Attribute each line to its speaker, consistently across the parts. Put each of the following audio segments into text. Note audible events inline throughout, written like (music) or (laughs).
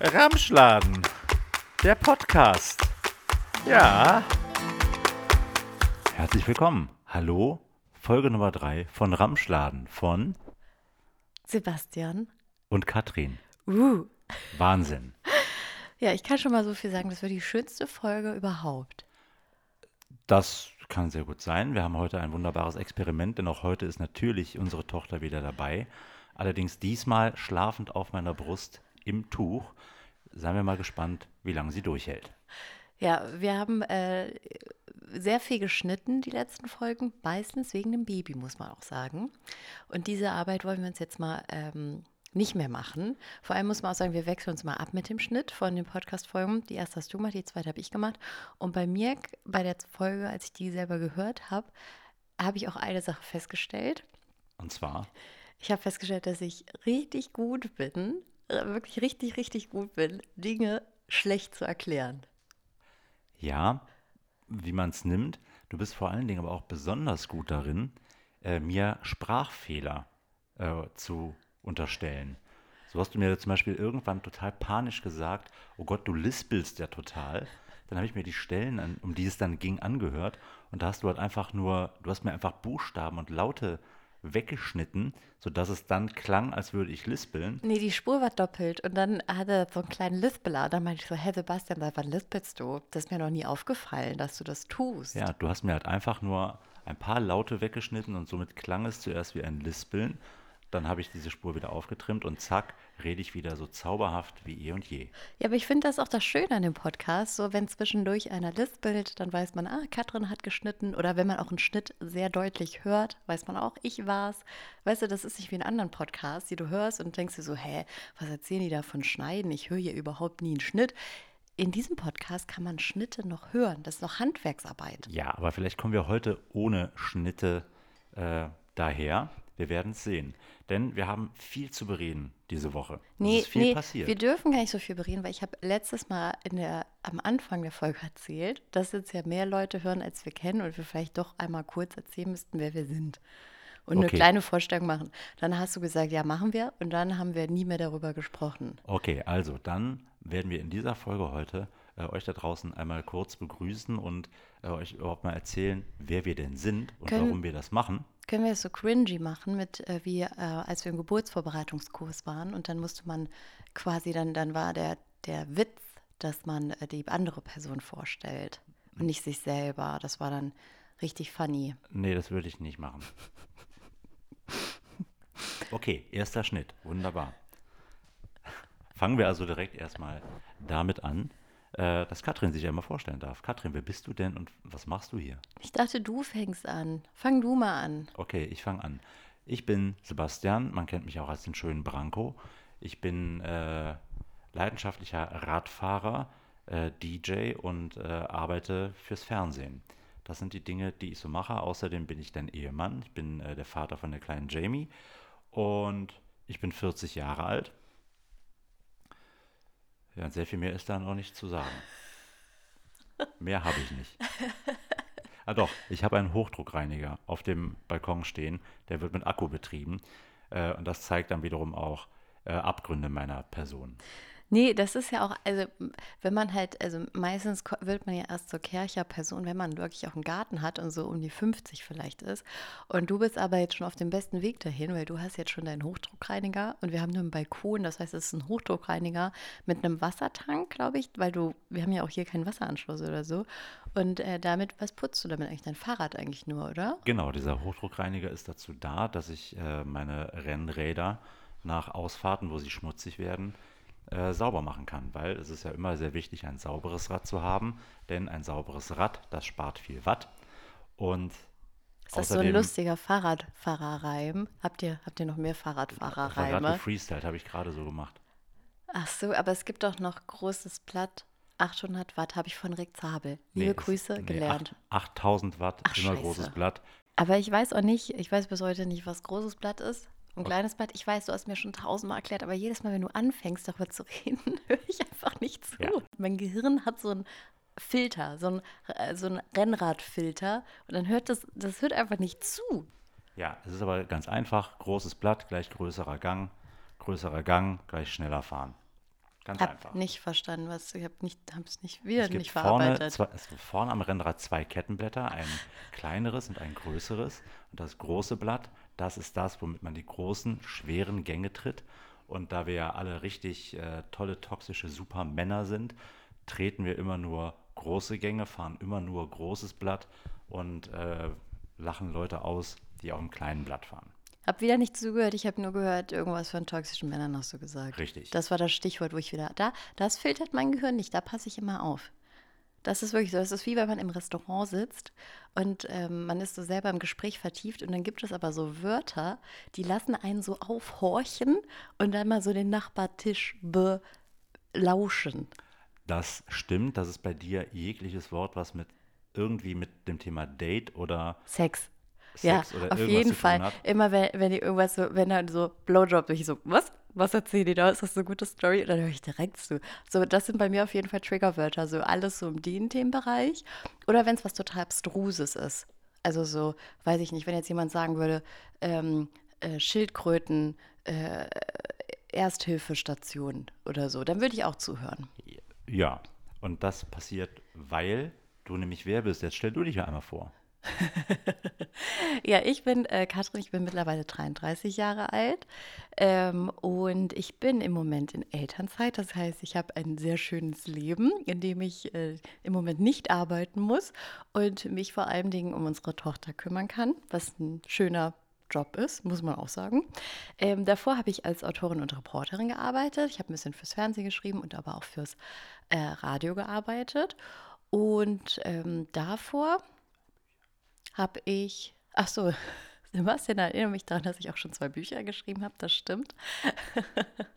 Speaker 1: Ramschladen, der Podcast. Ja. Herzlich willkommen. Hallo, Folge Nummer 3 von Ramschladen von
Speaker 2: Sebastian.
Speaker 1: und Katrin.
Speaker 2: Uh.
Speaker 1: Wahnsinn. (laughs)
Speaker 2: Ja, ich kann schon mal so viel sagen, das war die schönste Folge überhaupt.
Speaker 1: Das kann sehr gut sein. Wir haben heute ein wunderbares Experiment, denn auch heute ist natürlich unsere Tochter wieder dabei. Allerdings diesmal schlafend auf meiner Brust im Tuch. Seien wir mal gespannt, wie lange sie durchhält.
Speaker 2: Ja, wir haben äh, sehr viel geschnitten, die letzten Folgen, meistens wegen dem Baby, muss man auch sagen. Und diese Arbeit wollen wir uns jetzt mal ähm, nicht mehr machen. Vor allem muss man auch sagen, wir wechseln uns mal ab mit dem Schnitt von den Podcast-Folgen. Die erste hast du gemacht, die zweite habe ich gemacht. Und bei mir, bei der Folge, als ich die selber gehört habe, habe ich auch eine Sache festgestellt.
Speaker 1: Und zwar,
Speaker 2: Ich habe festgestellt, dass ich richtig gut bin, wirklich richtig, richtig gut bin, Dinge schlecht zu erklären.
Speaker 1: ja, wie man es nimmt. Du bist vor allen Dingen aber auch besonders gut darin, äh, mir Sprachfehler äh, zu unterstellen. So hast du mir zum Beispiel irgendwann total panisch gesagt, oh Gott, du lispelst ja total. Dann habe ich mir die Stellen, an, um die es dann ging, angehört und da hast du halt einfach nur, du hast mir einfach Buchstaben und Laute weggeschnitten, sodass es dann klang, als würde ich lispeln.
Speaker 2: Nee, die Spur war doppelt und dann hatte er so einen kleinen Lispeler. Und dann meinte ich so, hä Sebastian, seit wann lispelst du? Das ist mir noch nie aufgefallen, dass du das tust.
Speaker 1: Ja, du hast mir halt einfach nur ein paar Laute weggeschnitten und somit klang es zuerst wie ein Lispeln. Dann habe ich diese Spur wieder aufgetrimmt und zack, rede ich wieder so zauberhaft wie eh und je.
Speaker 2: Ja, aber ich finde das auch das Schöne an dem Podcast. So, wenn zwischendurch einer lispelt, dann weiß man, ah, Katrin hat geschnitten. Oder wenn man auch einen Schnitt sehr deutlich hört, weiß man auch, ich war's. Weißt du, das ist nicht wie in anderen Podcasts, die du hörst und denkst dir so, hä, was erzählen die da von Schneiden? Ich höre hier überhaupt nie einen Schnitt. In diesem Podcast kann man Schnitte noch hören. Das ist noch Handwerksarbeit.
Speaker 1: Ja, aber vielleicht kommen wir heute ohne Schnitte äh, daher. Wir werden es sehen. Denn wir haben viel zu bereden diese Woche.
Speaker 2: Nee,
Speaker 1: es ist viel
Speaker 2: nee,
Speaker 1: passiert.
Speaker 2: wir dürfen gar nicht so viel bereden, weil ich habe letztes Mal der, am Anfang der Folge erzählt, dass jetzt ja mehr Leute hören, als wir kennen und wir vielleicht doch einmal kurz erzählen müssten, wer wir sind. Und eine
Speaker 1: Okay.
Speaker 2: kleine Vorstellung machen. Dann hast du gesagt, ja, machen wir. Und dann haben wir nie mehr darüber gesprochen.
Speaker 1: Okay, also dann werden wir in dieser Folge heute äh, euch da draußen einmal kurz begrüßen und äh, euch überhaupt mal erzählen, wer wir denn sind und
Speaker 2: Können-
Speaker 1: warum wir das machen.
Speaker 2: Können wir es so cringy machen, mit äh, wie äh, als wir im Geburtsvorbereitungskurs waren und dann musste man quasi, dann, dann war der, der Witz, dass man äh, die andere Person vorstellt und nicht sich selber. Das war dann richtig funny.
Speaker 1: Nee, das würde ich nicht machen. Okay, erster Schnitt. Wunderbar. Fangen wir also direkt erstmal damit an, äh, dass Katrin sich einmal vorstellen darf. Katrin, wer bist du denn und was machst du hier?
Speaker 2: Ich dachte, du fängst an. Fang du mal an.
Speaker 1: Okay, ich fange an. Ich bin Sebastian, man kennt mich auch als den schönen Branko. Ich bin äh, leidenschaftlicher Radfahrer, äh, DJ und äh, arbeite fürs Fernsehen. Das sind die Dinge, die ich so mache. Außerdem bin ich dein Ehemann. Ich bin äh, der Vater von der kleinen Jamie und ich bin 40 Jahre alt. Ja, und sehr viel mehr ist da noch nicht zu sagen. (laughs) Mehr habe ich nicht. Ah doch, ich habe einen Hochdruckreiniger auf dem Balkon stehen. Der wird mit Akku betrieben. Äh, und das zeigt dann wiederum auch äh, Abgründe meiner Person.
Speaker 2: Nee, das ist ja auch, also wenn man halt, also meistens wird man ja erst zur Kercher-Person, wenn man wirklich auch einen Garten hat und so um die 50 vielleicht ist. Und du bist aber jetzt schon auf dem besten Weg dahin, weil du hast jetzt schon deinen Hochdruckreiniger und wir haben nur einen Balkon, das heißt, es ist ein Hochdruckreiniger mit einem Wassertank, glaube ich, weil du, wir haben ja auch hier keinen Wasseranschluss oder so. Und äh, damit, was putzt du damit eigentlich? Dein Fahrrad eigentlich nur, oder?
Speaker 1: Genau, dieser Hochdruckreiniger ist dazu da, dass ich äh, meine Rennräder nach Ausfahrten, wo sie schmutzig werden, äh, sauber machen kann. Weil es ist ja immer sehr wichtig, ein sauberes Rad zu haben. Denn ein sauberes Rad, das spart viel Watt. Und
Speaker 2: Ist das so ein
Speaker 1: außerdem-
Speaker 2: lustiger Fahrradfahrerreim? Habt ihr, habt ihr noch mehr Fahrradfahrerreime?
Speaker 1: gefreestylt, habe ich gerade so gemacht.
Speaker 2: Ach so, aber es gibt doch noch großes Blatt. 800 Watt habe ich von Rick Zabel.
Speaker 1: Nee,
Speaker 2: Liebe
Speaker 1: es-
Speaker 2: Grüße,
Speaker 1: nee,
Speaker 2: gelernt.
Speaker 1: acht- 8000 Watt,
Speaker 2: Ach,
Speaker 1: immer
Speaker 2: scheiße.
Speaker 1: großes Blatt.
Speaker 2: Aber ich weiß auch nicht, ich weiß bis heute nicht, was großes Blatt ist. Ein kleines Blatt, ich weiß, du hast mir schon tausendmal erklärt, aber jedes Mal, wenn du anfängst, darüber zu (laughs) reden, höre ich einfach nicht zu.
Speaker 1: Ja.
Speaker 2: Mein Gehirn hat so einen Filter, so einen, äh, so einen Rennradfilter und dann hört das, das hört einfach nicht zu.
Speaker 1: Ja, es ist aber ganz einfach. Großes Blatt gleich größerer Gang, größerer Gang gleich schneller fahren. Ganz
Speaker 2: Hab
Speaker 1: einfach.
Speaker 2: nicht verstanden, was ich habe nicht, habe es nicht wieder
Speaker 1: Es gibt
Speaker 2: nicht
Speaker 1: vorne,
Speaker 2: verarbeitet.
Speaker 1: zwei, es gibt vorne am Rennrad zwei Kettenblätter, ein kleineres und ein größeres. Und das große Blatt, das ist das, womit man die großen, schweren Gänge tritt. Und da wir ja alle richtig äh, tolle, toxische Supermänner sind, treten wir immer nur große Gänge, fahren immer nur großes Blatt und äh, lachen Leute aus, die auf dem kleinen Blatt fahren.
Speaker 2: Hab wieder nicht zugehört, ich habe nur gehört, irgendwas von toxischen Männern hast du gesagt.
Speaker 1: Richtig.
Speaker 2: Das war das Stichwort, wo ich wieder, da, das filtert mein Gehirn nicht, da passe ich immer auf. Das ist wirklich so, das ist wie wenn man im Restaurant sitzt und ähm, man ist so selber im Gespräch vertieft und dann gibt es aber so Wörter, die lassen einen so aufhorchen und dann mal so den Nachbartisch belauschen.
Speaker 1: Das stimmt, das ist bei dir jegliches Wort, was mit irgendwie mit dem Thema Date oder
Speaker 2: Sex.
Speaker 1: Sex
Speaker 2: ja, auf jeden Fall. Immer wenn, wenn die irgendwas so, wenn dann so Blowjob, ich so, was? Was erzählen die da? Ist das eine gute Story? Und dann höre ich direkt zu. So, das sind bei mir auf jeden Fall Triggerwörter. So alles so im den Themenbereich. Oder wenn es was total Abstruses ist. Also so, weiß ich nicht, wenn jetzt jemand sagen würde, ähm, äh, Schildkröten, äh, Ersthilfestation oder so, dann würde ich auch zuhören.
Speaker 1: Ja, und das passiert, weil du nämlich wer bist. Jetzt stell du dich ja einmal vor. (laughs)
Speaker 2: Ja, ich bin äh, Katrin, ich bin mittlerweile 33 Jahre alt ähm, und ich bin im Moment in Elternzeit. Das heißt, ich habe ein sehr schönes Leben, in dem ich äh, im Moment nicht arbeiten muss und mich vor allen Dingen um unsere Tochter kümmern kann, was ein schöner Job ist, muss man auch sagen. Ähm, davor habe ich als Autorin und Reporterin gearbeitet. Ich habe ein bisschen fürs Fernsehen geschrieben und aber auch fürs äh, Radio gearbeitet. Und ähm, davor habe ich, ach so, (laughs) Sebastian erinnere mich daran, dass ich auch schon zwei Bücher geschrieben habe, das stimmt. (laughs)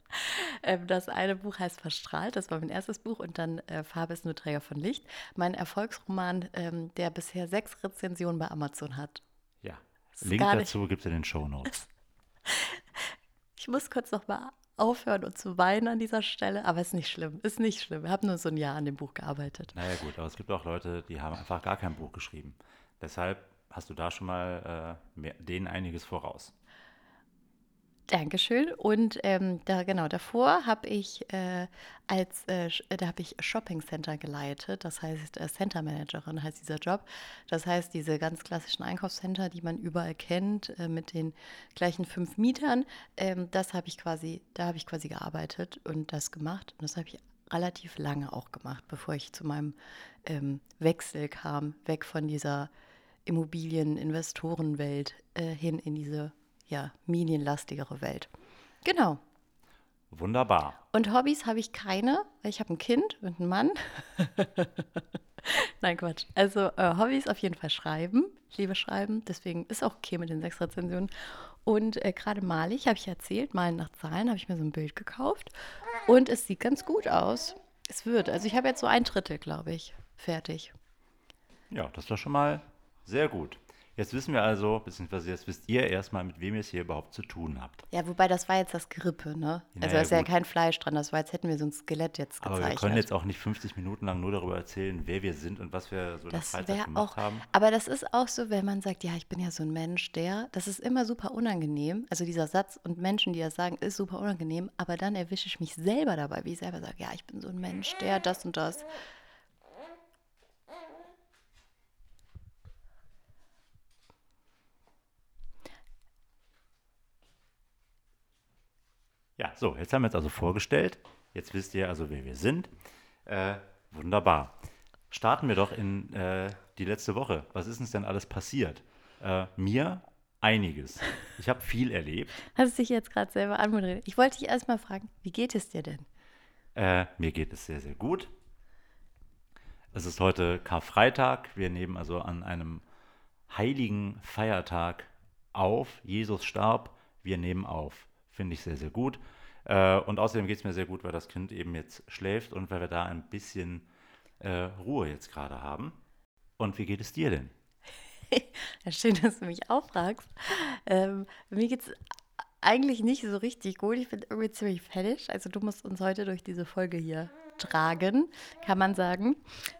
Speaker 2: Ähm, das eine Buch heißt Verstrahlt, das war mein erstes Buch und dann äh, Farbe ist nur Träger von Licht. Mein Erfolgsroman, ähm, der bisher sechs Rezensionen bei Amazon hat.
Speaker 1: Ja. Link dazu gibt es in den Show Notes. (laughs)
Speaker 2: Ich muss kurz noch mal aufhören und zu weinen an dieser Stelle, aber ist nicht schlimm, ist nicht schlimm. Ich habe nur so ein Jahr an dem Buch gearbeitet.
Speaker 1: Naja gut, aber es gibt auch Leute, die haben einfach gar kein Buch geschrieben. Deshalb hast du da schon mal äh, mehr, denen einiges voraus.
Speaker 2: Dankeschön. Und ähm, da genau davor habe ich äh, als äh, Sch- da habe ich Shopping Center geleitet. Das heißt äh, Center Managerin heißt dieser Job. Das heißt diese ganz klassischen Einkaufscenter, die man überall kennt, äh, mit den gleichen fünf Mietern. Ähm, das habe ich quasi, da habe ich quasi gearbeitet und das gemacht. Und das habe ich relativ lange auch gemacht, bevor ich zu meinem ähm, Wechsel kam, weg von dieser Immobilien-Investorenwelt äh, hin in diese ja, medienlastigere Welt. Genau.
Speaker 1: Wunderbar.
Speaker 2: Und Hobbys habe ich keine, weil ich habe ein Kind und einen Mann. (laughs) Nein, Quatsch. Also äh, Hobbys auf jeden Fall schreiben. Ich liebe Schreiben, deswegen ist auch okay mit den sechs Rezensionen. Und äh, gerade male ich, habe ich erzählt, malen nach Zahlen, habe ich mir so ein Bild gekauft. Und es sieht ganz gut aus. Es wird. Also ich habe jetzt so ein Drittel, glaube ich, fertig.
Speaker 1: Ja, das ist doch schon mal sehr gut. Jetzt wissen wir also, beziehungsweise jetzt wisst ihr erstmal, mit wem ihr es hier überhaupt zu tun habt.
Speaker 2: Ja, wobei das war jetzt das Gerippe, ne? Also da ist ja
Speaker 1: gut.
Speaker 2: kein Fleisch dran, das war, als hätten wir so ein Skelett jetzt
Speaker 1: Aber
Speaker 2: gezeichnet.
Speaker 1: wir können jetzt auch nicht 50 Minuten lang nur darüber erzählen, wer wir sind und was wir so in der
Speaker 2: Das
Speaker 1: Freizeit
Speaker 2: wäre
Speaker 1: gemacht
Speaker 2: auch,
Speaker 1: haben.
Speaker 2: aber das ist auch so, wenn man sagt, ja, ich bin ja so ein Mensch, der, das ist immer super unangenehm. Also dieser Satz und Menschen, die das sagen, ist super unangenehm, aber dann erwische ich mich selber dabei, wie ich selber sage, ja, ich bin so ein Mensch, der das und das.
Speaker 1: Ja, so, jetzt haben wir uns also vorgestellt. Jetzt wisst ihr also, wer wir sind. Äh, wunderbar. Starten wir doch in äh, die letzte Woche. Was ist uns denn alles passiert? Äh, mir einiges. Ich habe viel erlebt.
Speaker 2: Hast du dich jetzt gerade selber anmoderiert? Ich wollte dich erstmal fragen, wie geht es dir denn?
Speaker 1: Äh, mir geht es sehr, sehr gut. Es ist heute Karfreitag. Wir nehmen also an einem heiligen Feiertag auf. Jesus starb. Wir nehmen auf. Finde ich sehr, sehr gut. Äh, und außerdem geht es mir sehr gut, weil das Kind eben jetzt schläft und weil wir da ein bisschen äh, Ruhe jetzt gerade haben. Und wie geht es dir denn? (laughs)
Speaker 2: Schön, dass du mich auch fragst. Ähm, mir geht es eigentlich nicht so richtig gut. Ich bin irgendwie ziemlich fertig. Also du musst uns heute durch diese Folge hier tragen, kann man sagen.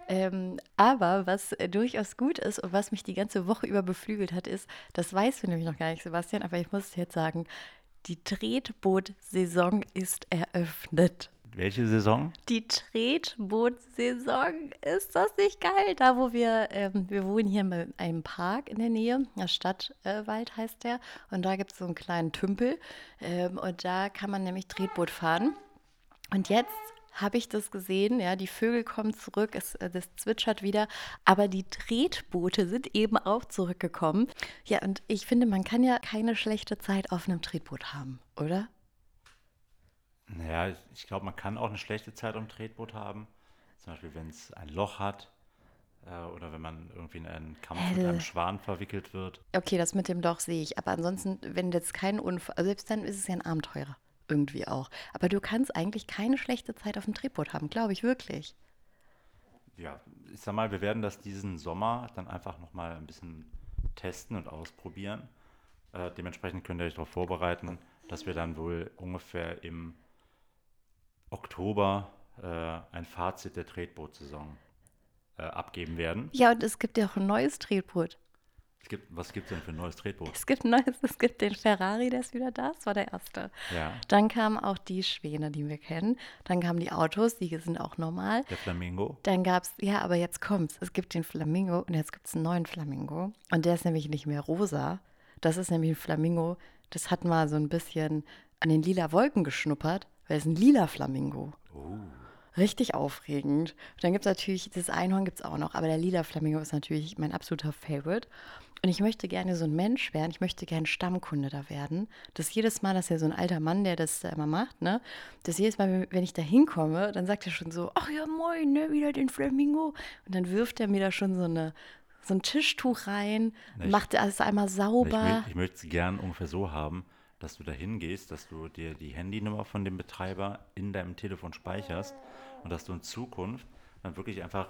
Speaker 2: Ähm, aber was äh, durchaus gut ist und was mich die ganze Woche über beflügelt hat, ist, das weißt du nämlich noch gar nicht, Sebastian, aber ich muss es jetzt sagen, die Tretboot-Saison ist eröffnet.
Speaker 1: Welche Saison?
Speaker 2: Die Tretbootsaison. Ist das nicht geil? Da, wo wir, ähm, wir wohnen hier in einem Park in der Nähe, der Stadtwald äh, heißt der. Und da gibt es so einen kleinen Tümpel. Ähm, und da kann man nämlich Tretboot fahren. Und jetzt habe ich das gesehen, ja, die Vögel kommen zurück, es, äh, das zwitschert wieder, aber die Tretboote sind eben auch zurückgekommen. Ja, und ich finde, man kann ja keine schlechte Zeit auf einem Tretboot haben, oder?
Speaker 1: Naja, ich glaube, man kann auch eine schlechte Zeit am Tretboot haben. Zum Beispiel, wenn es ein Loch hat äh, oder wenn man irgendwie in einen Kampf mit einem Schwan verwickelt wird.
Speaker 2: Okay, das mit dem Loch sehe ich. Aber ansonsten, wenn jetzt kein Unfall, also selbst dann ist es ja ein Abenteurer irgendwie auch. Aber du kannst eigentlich keine schlechte Zeit auf dem Tretboot haben, glaube ich wirklich.
Speaker 1: Ja, ich sag mal, wir werden das diesen Sommer dann einfach nochmal ein bisschen testen und ausprobieren. Äh, dementsprechend könnt ihr euch darauf vorbereiten, dass wir dann wohl ungefähr im Oktober äh, ein Fazit der Tretbootsaison äh, abgeben werden.
Speaker 2: Ja, und es gibt ja auch ein neues Tretboot.
Speaker 1: Es gibt, was gibt es denn für ein neues Tretboot?
Speaker 2: Es gibt, neues, es gibt den Ferrari, der ist wieder da. Das war der erste.
Speaker 1: Ja.
Speaker 2: Dann kamen auch die Schwäne, die wir kennen. Dann kamen die Autos, die sind auch normal.
Speaker 1: Der Flamingo.
Speaker 2: Dann gab es, ja, aber jetzt kommt's. Es gibt den Flamingo und jetzt gibt es einen neuen Flamingo. Und der ist nämlich nicht mehr rosa. Das ist nämlich ein Flamingo, das hat mal so ein bisschen an den lila Wolken geschnuppert, weil es ein lila Flamingo.
Speaker 1: Oh.
Speaker 2: Richtig aufregend. Und dann gibt es natürlich, das Einhorn gibt es auch noch, aber der lila Flamingo ist natürlich mein absoluter Favorite. Und ich möchte gerne so ein Mensch werden, ich möchte gerne Stammkunde da werden. Dass jedes Mal, dass ja so ein alter Mann, der das da immer macht, ne, dass jedes Mal, wenn ich da hinkomme, dann sagt er schon so, ach ja, moin, ne, wieder den Flamingo. Und dann wirft er mir da schon so eine, so ein Tischtuch rein,
Speaker 1: ich-
Speaker 2: macht alles einmal
Speaker 1: Ich,
Speaker 2: sauber.
Speaker 1: mö- ich möchte es gern ungefähr so haben, dass du da hingehst, dass du dir die Handynummer von dem Betreiber in deinem Telefon speicherst und dass du in Zukunft dann wirklich einfach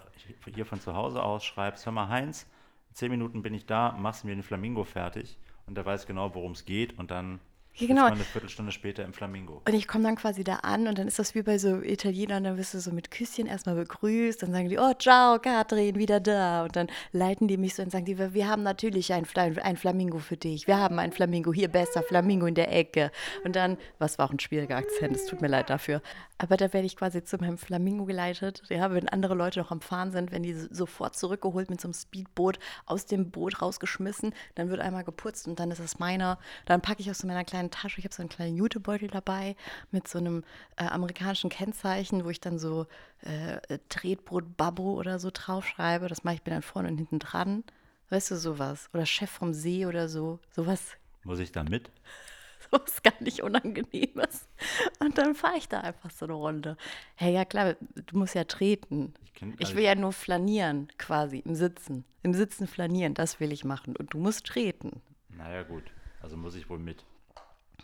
Speaker 1: hier von zu Hause aus schreibst, hör mal Heinz, in zehn Minuten bin ich da, machst mir den Flamingo fertig und der weiß genau, worum es geht und dann
Speaker 2: Ja, genau.
Speaker 1: man eine Viertelstunde später im Flamingo.
Speaker 2: Und ich komme dann quasi da an und dann ist das wie bei so Italienern, dann wirst du so mit Küsschen erstmal begrüßt, dann sagen die, oh, ciao, Katrin, wieder da. Und dann leiten die mich so und sagen die, wir haben natürlich ein, ein Flamingo für dich. Wir haben ein Flamingo, hier bester Flamingo in der Ecke. Und dann, was war auch ein schwieriger Akzent, es tut mir leid dafür. Aber da werde ich quasi zu meinem Flamingo geleitet. Ja, wenn andere Leute noch am Fahren sind, werden die so- sofort zurückgeholt mit so einem Speedboot aus dem Boot rausgeschmissen. Dann wird einmal geputzt und dann ist es meiner. Dann packe ich aus so meiner kleinen Tasche, ich habe so einen kleinen Jutebeutel dabei mit so einem äh, amerikanischen Kennzeichen, wo ich dann so äh, Tretbrot Babbo oder so draufschreibe. Das mache ich mir dann vorne und hinten dran. Weißt du, sowas. Oder Chef vom See oder so. Sowas
Speaker 1: Muss ich da mit? (laughs)
Speaker 2: sowas gar nicht Unangenehmes. Und dann fahre ich da einfach so eine Runde. Hey, ja klar, du musst ja treten.
Speaker 1: Ich kenn-
Speaker 2: Ich will ja nur flanieren, quasi, im Sitzen. Im Sitzen flanieren, das will ich machen. Und du musst treten.
Speaker 1: Naja gut, also muss ich wohl mit.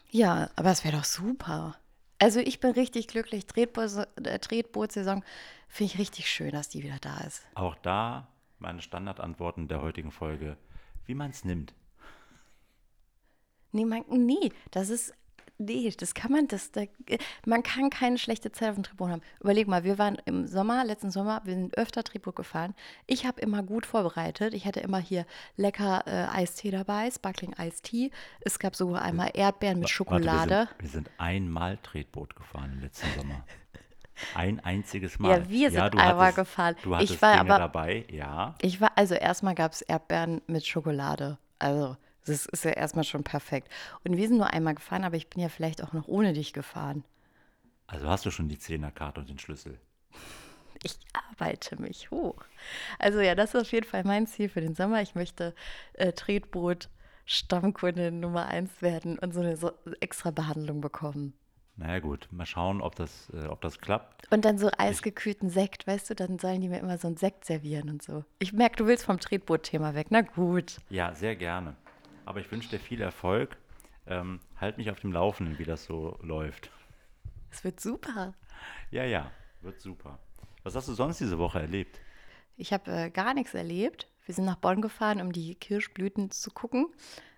Speaker 2: Ja, aber es wäre doch super. Also ich bin richtig glücklich. Äh, Tretbootsaison finde ich richtig schön, dass die wieder da ist.
Speaker 1: Auch da meine Standardantworten der heutigen Folge, wie man es nimmt.
Speaker 2: Nee, man, nee, das ist. Nee, das kann man, das, da, man kann keine schlechte Zeit auf dem Tretboot haben. Überleg mal, wir waren im Sommer, letzten Sommer, wir sind öfter Tretboot gefahren. Ich habe immer gut vorbereitet. Ich hatte immer hier lecker äh, Eistee dabei, Sparkling Eistee. Es gab sogar einmal Erdbeeren mit
Speaker 1: Warte,
Speaker 2: Schokolade.
Speaker 1: wir, sind, wir sind einmal Tretboot gefahren im letzten Sommer. (laughs) Ein einziges Mal.
Speaker 2: Ja, wir sind
Speaker 1: du
Speaker 2: einmal
Speaker 1: hattest,
Speaker 2: gefahren.
Speaker 1: Du
Speaker 2: Ich
Speaker 1: hattest
Speaker 2: war
Speaker 1: Dinge
Speaker 2: aber-
Speaker 1: dabei, ja.
Speaker 2: Ich war, also erstmal gab es Erdbeeren mit Schokolade. Also, das ist ja erstmal schon perfekt. Und wir sind nur einmal gefahren, aber ich bin ja vielleicht auch noch ohne dich gefahren.
Speaker 1: Also hast du schon die Zehnerkarte und den Schlüssel.
Speaker 2: Ich arbeite mich hoch. Also ja, das ist auf jeden Fall mein Ziel für den Sommer. Ich möchte äh, Tretboot Stammkundin Nummer eins werden und so eine so extra Behandlung bekommen.
Speaker 1: Naja gut, mal schauen, ob das, äh, ob das klappt.
Speaker 2: Und dann so eisgekühlten Sekt, weißt du, dann sollen die mir immer so einen Sekt servieren und so. Ich merke, du willst vom Tretboot-Thema weg. Na gut.
Speaker 1: Ja, sehr gerne. Aber ich wünsche dir viel Erfolg. Ähm, halt mich auf dem Laufenden, wie das so läuft.
Speaker 2: Es wird super.
Speaker 1: Ja, ja, wird super. Was hast du sonst diese Woche erlebt?
Speaker 2: Ich habe äh, gar nichts erlebt. Wir sind nach Bonn gefahren, um die Kirschblüten zu gucken.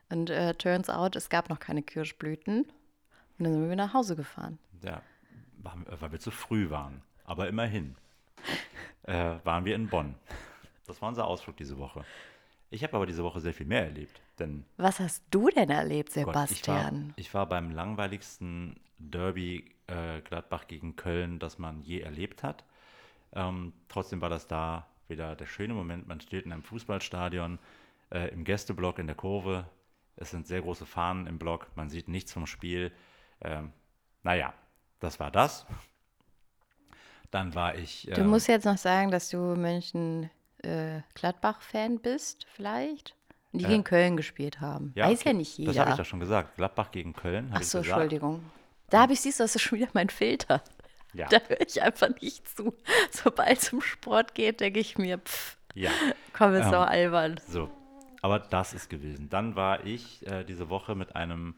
Speaker 2: Und äh, turns out, es gab noch keine Kirschblüten. Und dann sind wir nach Hause gefahren.
Speaker 1: Ja, waren- äh, weil wir zu früh waren. Aber immerhin äh, waren wir in Bonn. Das war unser Ausflug diese Woche. Ich habe aber diese Woche sehr viel mehr erlebt, denn
Speaker 2: Was hast du denn erlebt,
Speaker 1: Gott, ich war,
Speaker 2: Sebastian?
Speaker 1: ich war beim langweiligsten Derby äh, Gladbach gegen Köln, das man je erlebt hat. Ähm, trotzdem war das da wieder der schöne Moment. Man steht in einem Fußballstadion, äh, im Gästeblock in der Kurve. Es sind sehr große Fahnen im Block. Man sieht nichts vom Spiel. Ähm, naja, das war das. Dann war ich.
Speaker 2: Du
Speaker 1: äh,
Speaker 2: musst jetzt noch sagen, dass du München äh, Gladbach-Fan bist, vielleicht? Die
Speaker 1: Äh,
Speaker 2: gegen Köln gespielt haben. Weiß
Speaker 1: okay,
Speaker 2: ja nicht jeder.
Speaker 1: Das habe ich ja schon gesagt. Gladbach gegen Köln.
Speaker 2: Ach
Speaker 1: ich
Speaker 2: so. Entschuldigung. Da habe ich, siehst du, das ist schon wieder mein Filter.
Speaker 1: Ja.
Speaker 2: Da höre ich einfach nicht zu. Sobald es um Sport geht, denke ich mir, pff,
Speaker 1: ja.
Speaker 2: komm, ist
Speaker 1: Ähm,
Speaker 2: doch albern.
Speaker 1: So, aber das ist gewesen. Dann war ich äh, diese Woche mit einem,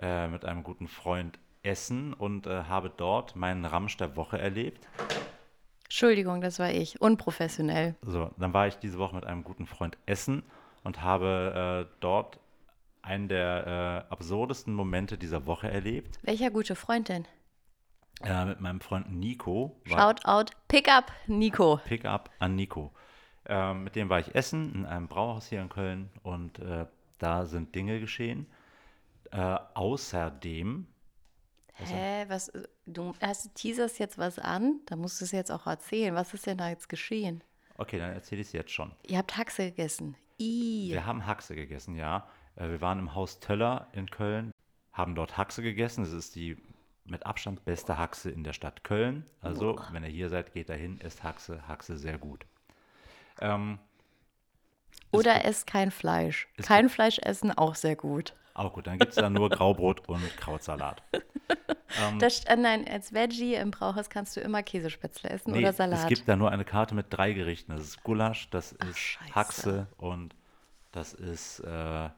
Speaker 1: äh, mit einem guten Freund essen und äh, habe dort meinen Ramsch der Woche erlebt.
Speaker 2: Entschuldigung, das war ich. Unprofessionell.
Speaker 1: So, dann war ich diese Woche mit einem guten Freund essen und habe äh, dort einen der äh, absurdesten Momente dieser Woche erlebt.
Speaker 2: Welcher gute Freund denn?
Speaker 1: Äh, mit meinem Freund Nico.
Speaker 2: Shout out, pick up, Nico.
Speaker 1: Pickup an Nico. Ähm, mit dem war ich essen in einem Brauhaus hier in Köln und äh, da sind Dinge geschehen. Äh, außerdem
Speaker 2: Hä, was, du hast, teaserst jetzt was an? Da musst du es jetzt auch erzählen. Was ist denn da jetzt geschehen?
Speaker 1: Okay, dann erzähle ich es jetzt schon.
Speaker 2: Ihr habt Haxe gegessen. I.
Speaker 1: Wir haben Haxe gegessen, ja. Äh, Wir waren im Haus Töller in Köln, haben dort Haxe gegessen. Das ist die mit Abstand beste Haxe in der Stadt Köln. Also, wenn ihr hier seid, geht dahin, isst Haxe, Haxe sehr gut. Ähm,
Speaker 2: Oder esst kein Fleisch.
Speaker 1: Es
Speaker 2: Kein Fleisch essen, auch sehr gut.
Speaker 1: Auch gut, dann gibt es da nur Graubrot und Krautsalat. (laughs) Ähm,
Speaker 2: Das, äh, nein, als Veggie im Brauhaus kannst du immer Käsespätzle essen
Speaker 1: nee,
Speaker 2: oder Salat.
Speaker 1: es gibt da nur eine Karte mit drei Gerichten. Das ist Gulasch, das ist
Speaker 2: Scheiße.
Speaker 1: Haxe und das ist, äh,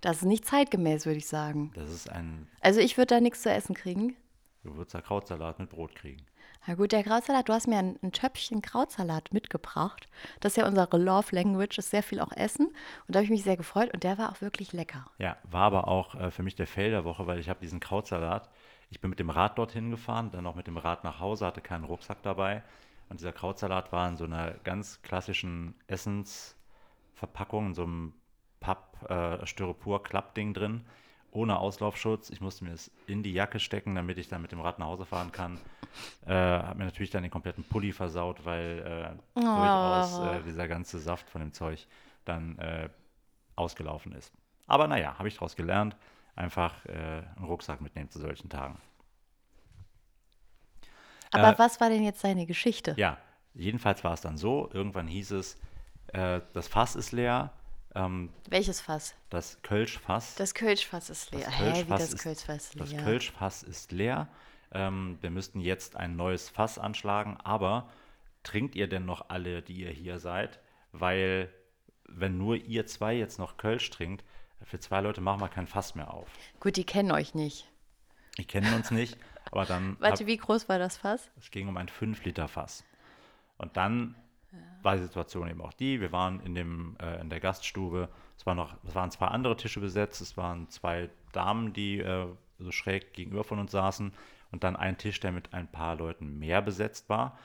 Speaker 2: das ist nicht zeitgemäß, würde ich sagen.
Speaker 1: das ist ein
Speaker 2: Also ich würde da nichts zu essen kriegen.
Speaker 1: Gewürzer Krautsalat mit Brot kriegen.
Speaker 2: Na gut, der Krautsalat, du hast mir ein, ein Töpfchen Krautsalat mitgebracht. Das ist ja unsere Love Language, ist sehr viel auch Essen. Und da habe ich mich sehr gefreut und der war auch wirklich lecker.
Speaker 1: Ja, war aber auch äh, für mich der Fail der Woche, weil ich habe diesen Krautsalat. Ich bin mit dem Rad dorthin gefahren, dann auch mit dem Rad nach Hause, hatte keinen Rucksack dabei. Und dieser Krautsalat war in so einer ganz klassischen Essensverpackung, in so einem Papp-Styropor-Klappding drin, ohne Auslaufschutz. Ich musste mir es in die Jacke stecken, damit ich dann mit dem Rad nach Hause fahren kann. Äh, habe mir natürlich dann den kompletten Pulli versaut, weil äh, durchaus äh, dieser ganze Saft von dem Zeug dann äh, ausgelaufen ist. Aber naja, habe ich daraus gelernt, einfach äh, einen Rucksack mitnehmen zu solchen Tagen.
Speaker 2: Aber
Speaker 1: Äh,
Speaker 2: was war denn jetzt deine Geschichte?
Speaker 1: Ja, jedenfalls war es dann so, irgendwann hieß es, äh, das Fass ist leer, ähm,
Speaker 2: Welches Fass?
Speaker 1: das Kölschfass.
Speaker 2: Das Kölschfass ist leer.
Speaker 1: Das
Speaker 2: Hä, wie
Speaker 1: Kölschfass
Speaker 2: das
Speaker 1: ist-
Speaker 2: Kölschfass ist
Speaker 1: Das
Speaker 2: leer?
Speaker 1: Kölschfass ist leer. Ähm, wir müssten jetzt ein neues Fass anschlagen, aber trinkt ihr denn noch alle, die ihr hier seid? Weil, wenn nur ihr zwei jetzt noch Kölsch trinkt, für zwei Leute machen wir kein Fass mehr auf.
Speaker 2: Gut, die kennen euch nicht.
Speaker 1: Die kennen uns nicht, aber dann (laughs)
Speaker 2: Warte,
Speaker 1: hab,
Speaker 2: wie groß war das Fass?
Speaker 1: es ging um ein 5-Liter-Fass. Und dann war die Situation eben auch die, wir waren in, dem, äh, in der Gaststube, es, war noch, es waren zwei andere Tische besetzt, es waren zwei Damen, die äh, so schräg gegenüber von uns saßen. Und dann ein Tisch, der mit ein paar Leuten mehr besetzt war.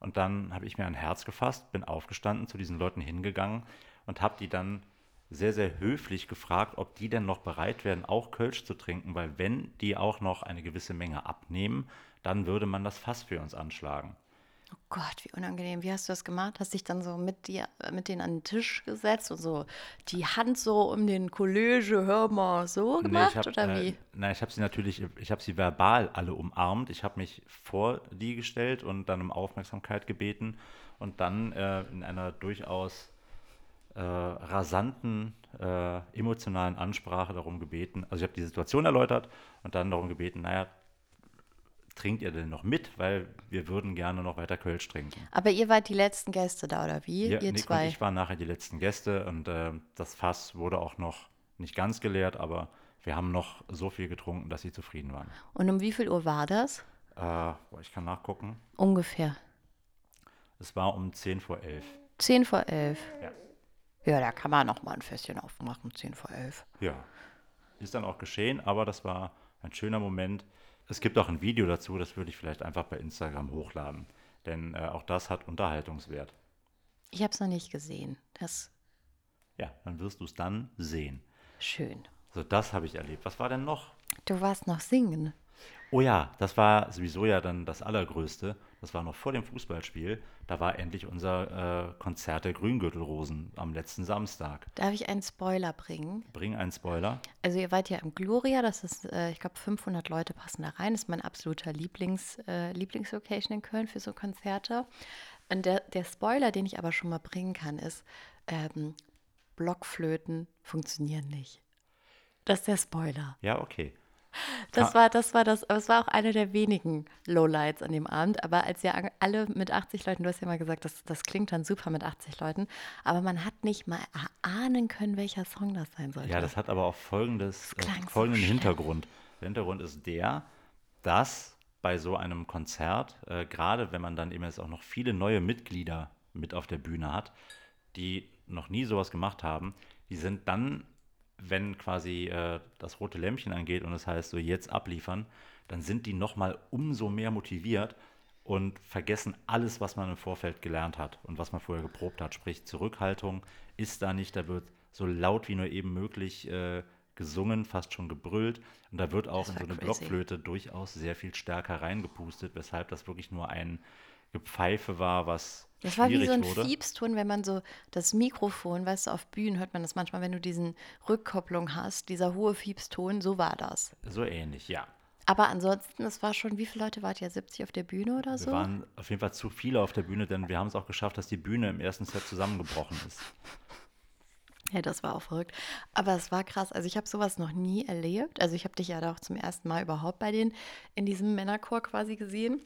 Speaker 1: Und dann habe ich mir ein Herz gefasst, bin aufgestanden, zu diesen Leuten hingegangen und habe die dann sehr, sehr höflich gefragt, ob die denn noch bereit wären, auch Kölsch zu trinken, weil wenn die auch noch eine gewisse Menge abnehmen, dann würde man das Fass für uns anschlagen.
Speaker 2: Oh Gott, wie unangenehm. Wie hast du das gemacht? Hast dich dann so mit, dir, mit denen an den Tisch gesetzt und so die Hand so um den Kollege, hör mal, so gemacht
Speaker 1: ich hab,
Speaker 2: oder
Speaker 1: äh,
Speaker 2: wie?
Speaker 1: Nein, ich habe sie natürlich, ich habe sie verbal alle umarmt. Ich habe mich vor die gestellt und dann um Aufmerksamkeit gebeten und dann äh, in einer durchaus äh, rasanten, äh, emotionalen Ansprache darum gebeten. Also ich habe die Situation erläutert und dann darum gebeten, naja, trinkt ihr denn noch mit, weil wir würden gerne noch weiter Kölsch trinken.
Speaker 2: Aber ihr wart die letzten Gäste da, oder wie?
Speaker 1: Wir,
Speaker 2: ihr
Speaker 1: Nick
Speaker 2: zwei.
Speaker 1: und ich waren nachher die letzten Gäste und äh, das Fass wurde auch noch nicht ganz geleert, aber wir haben noch so viel getrunken, dass sie zufrieden waren.
Speaker 2: Und um wie viel Uhr war das?
Speaker 1: Äh, ich kann nachgucken.
Speaker 2: Ungefähr.
Speaker 1: Es war um 10 vor 11.
Speaker 2: 10 vor 11.
Speaker 1: Ja.
Speaker 2: Ja, da kann man noch mal ein Fässchen aufmachen, 10 vor 11.
Speaker 1: Ja. Ist dann auch geschehen, aber das war ein schöner Moment. Es gibt auch ein Video dazu, das würde ich vielleicht einfach bei Instagram hochladen. Denn äh, auch das hat Unterhaltungswert.
Speaker 2: Ich habe es noch nicht gesehen. Das
Speaker 1: Ja, dann wirst du es dann sehen.
Speaker 2: Schön.
Speaker 1: So, das habe ich erlebt. Was war denn noch?
Speaker 2: Du warst noch singen.
Speaker 1: Oh ja, das war sowieso ja dann das Allergrößte. Das war noch vor dem Fußballspiel. Da war endlich unser äh, Konzert der Grüngürtelrosen am letzten Samstag.
Speaker 2: Darf ich einen Spoiler bringen?
Speaker 1: Bring einen Spoiler.
Speaker 2: Also ihr wart ja im Gloria, das ist, äh, ich glaube, 500 Leute passen da rein. Das ist mein absoluter Lieblings, äh, Lieblingslocation in Köln für so Konzerte. Und der, der Spoiler, den ich aber schon mal bringen kann, ist, ähm, Blockflöten funktionieren nicht. Das ist der Spoiler.
Speaker 1: Ja, okay.
Speaker 2: Das war, das war das, aber es war auch eine der wenigen Lowlights an dem Abend. Aber als ja alle mit 80 Leuten, du hast ja mal gesagt, das, das klingt dann super mit 80 Leuten, aber man hat nicht mal erahnen können, welcher Song das sein sollte.
Speaker 1: Ja, das hat aber auch folgendes, äh,
Speaker 2: so
Speaker 1: folgenden
Speaker 2: schlimm.
Speaker 1: Hintergrund. Der Hintergrund ist der, dass bei so einem Konzert, äh, gerade wenn man dann eben jetzt auch noch viele neue Mitglieder mit auf der Bühne hat, die noch nie sowas gemacht haben, die sind dann, wenn quasi äh, das rote Lämpchen angeht und das heißt so jetzt abliefern, dann sind die nochmal umso mehr motiviert und vergessen alles, was man im Vorfeld gelernt hat und was man vorher geprobt hat. Sprich, Zurückhaltung ist da nicht, da wird so laut wie nur eben möglich äh, gesungen, fast schon gebrüllt. Und da wird auch in so eine
Speaker 2: crazy.
Speaker 1: Blockflöte durchaus sehr viel stärker reingepustet, weshalb das wirklich nur ein Gepfeife war, was
Speaker 2: Das war wie so ein
Speaker 1: wurde.
Speaker 2: Fiepston, wenn man so das Mikrofon, weißt du, auf Bühnen hört man das manchmal, wenn du diesen Rückkopplung hast, dieser hohe Fiepston, so war das.
Speaker 1: So ähnlich, ja.
Speaker 2: Aber ansonsten, es war schon, wie viele Leute wart ihr? 70 auf der Bühne oder
Speaker 1: Wir
Speaker 2: so?
Speaker 1: waren auf jeden Fall zu viele auf der Bühne, denn wir haben es auch geschafft, dass die Bühne im ersten Set zusammengebrochen ist.
Speaker 2: Ja, das war auch verrückt. Aber es war krass. Also ich habe sowas noch nie erlebt. Also ich habe dich ja da auch zum ersten Mal überhaupt bei denen in diesem Männerchor quasi gesehen.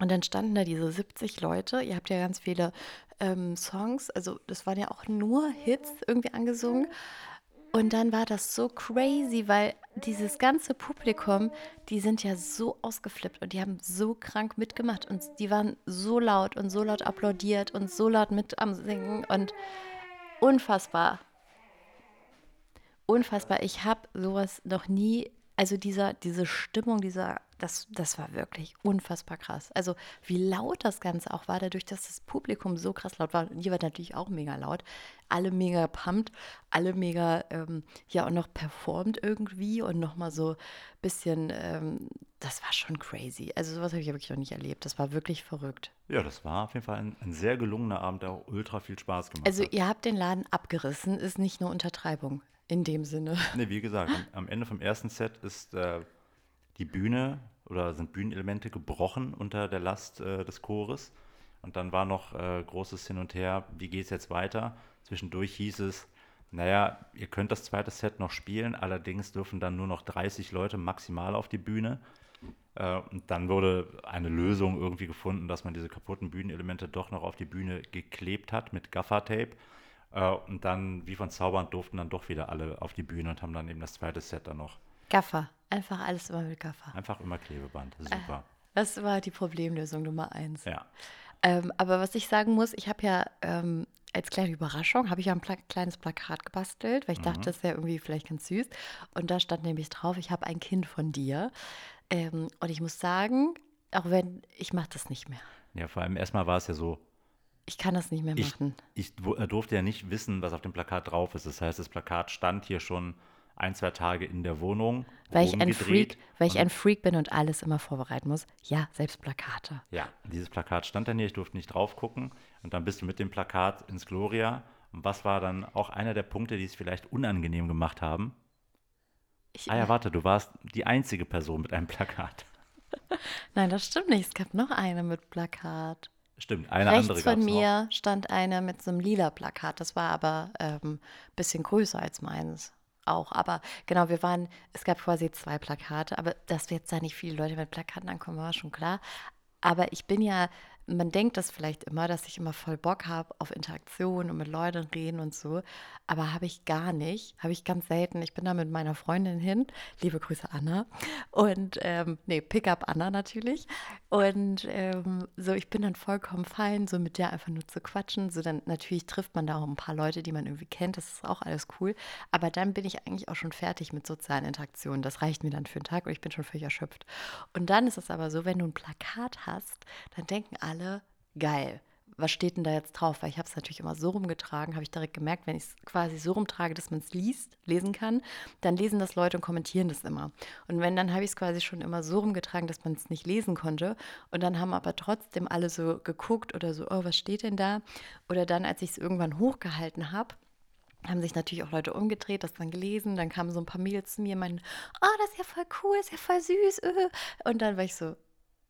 Speaker 2: Und dann standen da diese 70 Leute. Ihr habt ja ganz viele ähm, Songs. Also das waren ja auch nur Hits irgendwie angesungen. Und dann war das so crazy, weil dieses ganze Publikum, die sind ja so ausgeflippt und die haben so krank mitgemacht und die waren so laut und so laut applaudiert und so laut mit am Singen und unfassbar. Unfassbar. Ich habe sowas noch nie, also dieser, diese Stimmung, dieser, das, das war wirklich unfassbar krass. Also wie laut das Ganze auch war, dadurch, dass das Publikum so krass laut war. Und ihr wart natürlich auch mega laut. Alle mega pumped, alle mega, ähm, ja, und noch performt irgendwie und nochmal so ein bisschen, ähm, das war schon crazy. Also sowas habe ich ja wirklich noch nicht erlebt. Das war wirklich verrückt.
Speaker 1: Ja, das war auf jeden Fall ein, ein sehr gelungener Abend, der auch ultra viel Spaß gemacht
Speaker 2: Also
Speaker 1: hat.
Speaker 2: ihr habt den Laden abgerissen, ist nicht nur Untertreibung in dem Sinne.
Speaker 1: Ne, wie gesagt, am, am Ende vom ersten Set ist äh, die Bühne oder sind Bühnenelemente gebrochen unter der Last äh, des Chores. Und dann war noch äh, großes Hin und Her, wie geht es jetzt weiter? Zwischendurch hieß es, naja, ihr könnt das zweite Set noch spielen, allerdings dürfen dann nur noch 30 Leute maximal auf die Bühne. Äh, und dann wurde eine Lösung irgendwie gefunden, dass man diese kaputten Bühnenelemente doch noch auf die Bühne geklebt hat mit Gaffertape. Äh, und dann, wie von Zaubernd, durften dann doch wieder alle auf die Bühne und haben dann eben das zweite Set dann noch.
Speaker 2: Gaffer. Einfach alles immer mit Gaffer.
Speaker 1: Einfach immer Klebeband. Super.
Speaker 2: Das war die Problemlösung Nummer eins.
Speaker 1: Ja.
Speaker 2: Ähm, aber was ich sagen muss, ich habe ja ähm, als kleine Überraschung, habe ich ja ein Pla kleines Plakat gebastelt, weil ich dachte, das wäre irgendwie vielleicht ganz süß. Und da stand nämlich drauf, ich habe ein Kind von dir. Ähm, und ich muss sagen, auch wenn, ich mache das nicht mehr.
Speaker 1: Ja, vor allem erstmal war es ja so,
Speaker 2: Ich kann das nicht mehr
Speaker 1: ich,
Speaker 2: machen.
Speaker 1: ich äh, durfte ja nicht wissen, was auf dem Plakat drauf ist. Das heißt, das Plakat stand hier schon ein, zwei Tage in der Wohnung.
Speaker 2: Weil ich ein Freak, weil ich ein Freak bin und alles immer vorbereiten muss. Ja, selbst Plakate.
Speaker 1: Ja, dieses Plakat stand dann hier, ich durfte nicht drauf gucken. Und dann bist du mit dem Plakat ins Gloria. Und was war dann auch einer der Punkte, die es vielleicht unangenehm gemacht haben?
Speaker 2: Ich,
Speaker 1: Ah ja, warte, du warst die einzige Person mit einem Plakat. (laughs)
Speaker 2: Nein, das stimmt nicht. Es gab noch eine mit Plakat.
Speaker 1: Stimmt, eine andere
Speaker 2: Rechts
Speaker 1: gab
Speaker 2: von
Speaker 1: es noch.
Speaker 2: mir stand eine mit so einem lila Plakat. Das war aber ein ähm, bisschen größer als meins. Auch. Aber genau, wir waren, es gab quasi zwei Plakate. Aber dass jetzt da nicht viele Leute mit Plakaten ankommen, war schon klar. Aber ich bin ja, man denkt das vielleicht immer, dass ich immer voll Bock habe auf Interaktion und mit Leuten reden und so. Aber habe ich gar nicht. Habe ich ganz selten. Ich bin da mit meiner Freundin hin. Liebe Grüße, Anna. Und, ähm, nee, Pickup Anna natürlich. Und ähm, so, ich bin dann vollkommen fein, so mit der einfach nur zu quatschen. So, dann natürlich trifft man da auch ein paar Leute, die man irgendwie kennt. Das ist auch alles cool. Aber dann bin ich eigentlich auch schon fertig mit sozialen Interaktionen. Das reicht mir dann für einen Tag und ich bin schon völlig erschöpft. Und dann ist es aber so, wenn du ein Plakat hast, dann denken alle, geil. was steht denn da jetzt drauf? Weil ich habe es natürlich immer so rumgetragen, habe ich direkt gemerkt, wenn ich es quasi so rumtrage, dass man es liest, lesen kann, dann lesen das Leute und kommentieren das immer. Und wenn, dann habe ich es quasi schon immer so rumgetragen, dass man es nicht lesen konnte. Und dann haben aber trotzdem alle so geguckt oder so, oh, was steht denn da? Oder dann, als ich es irgendwann hochgehalten habe, haben sich natürlich auch Leute umgedreht, das dann gelesen. Dann kamen so ein paar Mädels zu mir und meinten, oh, das ist ja voll cool, ist ja voll süß. Äh. Und dann war ich so,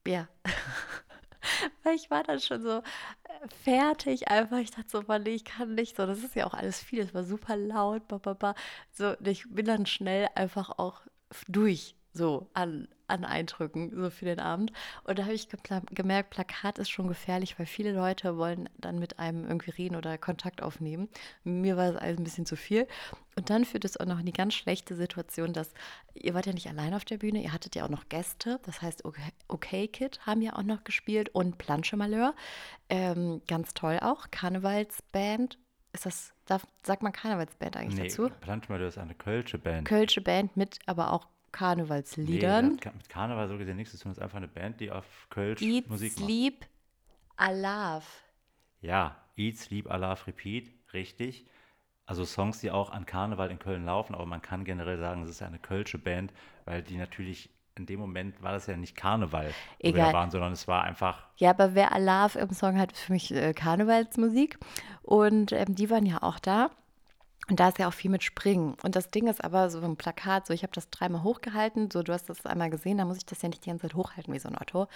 Speaker 2: ja. (laughs) (laughs) Weil ich war dann schon so äh, fertig einfach. Ich dachte so, Mann, nee, ich kann nicht so. Das ist ja auch alles viel. Es war super laut. Ba, So, ich bin dann schnell einfach auch durch so an, an Eindrücken, so für den Abend. Und da habe ich gemerkt, Plakat ist schon gefährlich, weil viele Leute wollen dann mit einem irgendwie reden oder Kontakt aufnehmen. Mir war das alles ein bisschen zu viel. Und dann führt es auch noch in die ganz schlechte Situation, dass ihr wart ja nicht allein auf der Bühne, ihr hattet ja auch noch Gäste. Das heißt, Okay, okay Kid haben ja auch noch gespielt und Planche Malheur. Ähm, ganz toll auch. Karnevalsband ist das, darf, sagt man Karnevalsband eigentlich nee, dazu?
Speaker 1: Planche Malheur ist eine Kölsche Band.
Speaker 2: Kölsche Band mit aber auch Karnevalsliedern.
Speaker 1: Nee, mit Karneval so gesehen nichts zu tun. Das ist einfach eine Band, die auf Kölsch
Speaker 2: Eat,
Speaker 1: Musik
Speaker 2: macht. Sleep, Alav.
Speaker 1: Ja, Eat, Sleep, Alav, Repeat, richtig. Also Songs, die auch an Karneval in Köln laufen, aber man kann generell sagen, es ist ja eine kölsche Band, weil die natürlich in dem Moment war das ja nicht Karneval, wo wir waren, sondern es war einfach.
Speaker 2: Ja, aber wer Alav im Song hat, ist für mich äh, Karnevalsmusik. Und ähm, die waren ja auch da. Und da ist ja auch viel mit Springen. Und das Ding ist aber so ein Plakat, so ich habe das dreimal hochgehalten, so du hast das einmal gesehen, da muss ich das ja nicht die ganze Zeit hochhalten wie so ein Otto.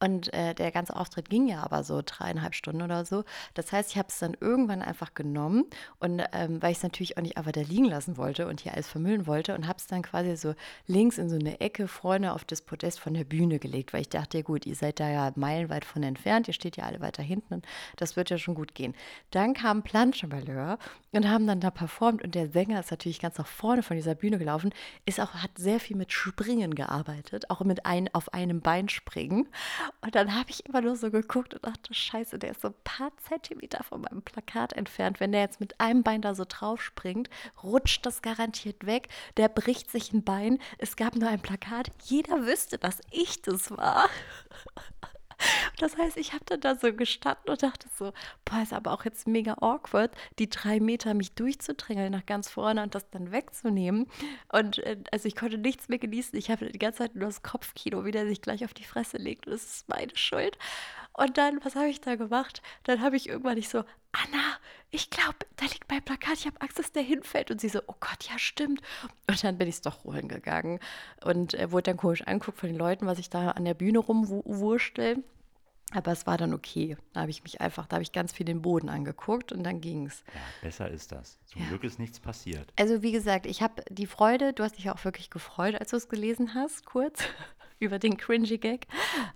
Speaker 2: Und äh, der ganze Auftritt ging ja aber so dreieinhalb Stunden oder so. Das heißt, ich habe es dann irgendwann einfach genommen und ähm, weil ich es natürlich auch nicht einfach da liegen lassen wollte und hier alles vermüllen wollte und habe es dann quasi so links in so eine Ecke vorne auf das Podest von der Bühne gelegt, weil ich dachte, ja gut, ihr seid da ja meilenweit von entfernt, ihr steht ja alle weiter hinten und das wird ja schon gut gehen. Dann kam Planschenballeur und haben dann da performt und der Sänger ist natürlich ganz nach vorne von dieser Bühne gelaufen, ist auch, hat sehr viel mit Springen gearbeitet, auch mit ein, auf einem Bein springen. Und dann habe ich immer nur so geguckt und dachte, scheiße, der ist so ein paar Zentimeter von meinem Plakat entfernt. Wenn der jetzt mit einem Bein da so drauf springt, rutscht das garantiert weg, der bricht sich ein Bein. Es gab nur ein Plakat, jeder wüsste, dass ich das war. Das heißt, ich habe dann da so gestanden und dachte so, boah, ist aber auch jetzt mega awkward, die drei Meter mich durchzudrängeln nach ganz vorne und das dann wegzunehmen. Und äh, also ich konnte nichts mehr genießen. Ich habe die ganze Zeit nur das Kopfkino, wie der sich gleich auf die Fresse legt. Und das ist meine Schuld. Und dann, was habe ich da gemacht? Dann habe ich irgendwann nicht so, Anna, ich glaube, da liegt mein Plakat, ich habe Angst, dass der hinfällt. Und sie so, oh Gott, ja, stimmt. Und dann bin ich es doch holen gegangen und äh, wurde dann komisch anguckt von den Leuten, was ich da an der Bühne rumwurstel. Aber es war dann okay. Da habe ich mich einfach, da habe ich ganz viel den Boden angeguckt und dann ging es.
Speaker 1: Ja, besser ist das. Zum ja. Glück ist nichts passiert.
Speaker 2: Also wie gesagt, ich habe die Freude, du hast dich ja auch wirklich gefreut, als du es gelesen hast, kurz, (laughs) über den cringy Gag.